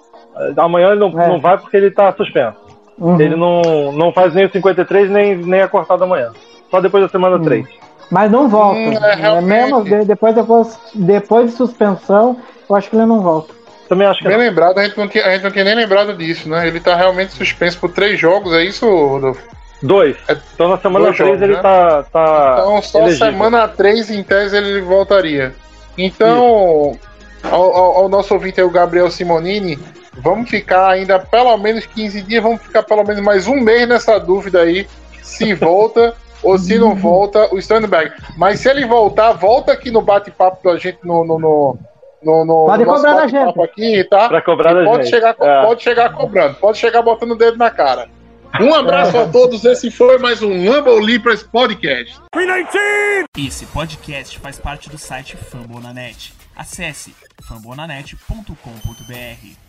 C: Amanhã ele não,
D: É.
C: não vai porque ele tá suspenso.
D: Uhum.
C: Ele não, não faz nem o 53, nem, nem é cortado amanhã. Só depois da semana
D: Hum.
C: 3.
D: Mas não volta.
B: Hum, é,
D: É
B: realmente.
D: mesmo de- depois, depois, depois de suspensão, eu acho que ele não volta.
C: Também acho que
B: Bem
C: não.
B: lembrado, a gente, não tinha, a gente não tinha nem lembrado disso, né? Ele tá realmente suspenso por três jogos, é isso, Rodolfo?
C: Dois.
B: É-
C: Então na semana
B: dois
C: 3
B: jogos,
C: ele
B: né?
C: tá, tá
B: Então, só
C: elegível.
B: semana 3, em tese, ele voltaria. Então, ao, ao- ao nosso ouvinte aí, o Gabriel Simonini, vamos ficar ainda pelo menos 15 dias, vamos ficar pelo menos mais um mês nessa dúvida aí, se volta (laughs) ou se não volta o Sternberg. Mas se ele voltar, volta aqui no bate-papo da gente no. no, no no, no
D: Pode
B: no
D: cobrar da gente.
B: aqui, tá?
C: Pra cobrar da
B: pode
C: gente.
B: Chegar,
C: É.
B: Pode chegar cobrando, pode chegar botando o dedo na cara. Um abraço a todos, esse foi mais um Lumble Leapers Podcast.
E: Esse podcast faz parte do site Fambonanet. Acesse fambonanet.com.br.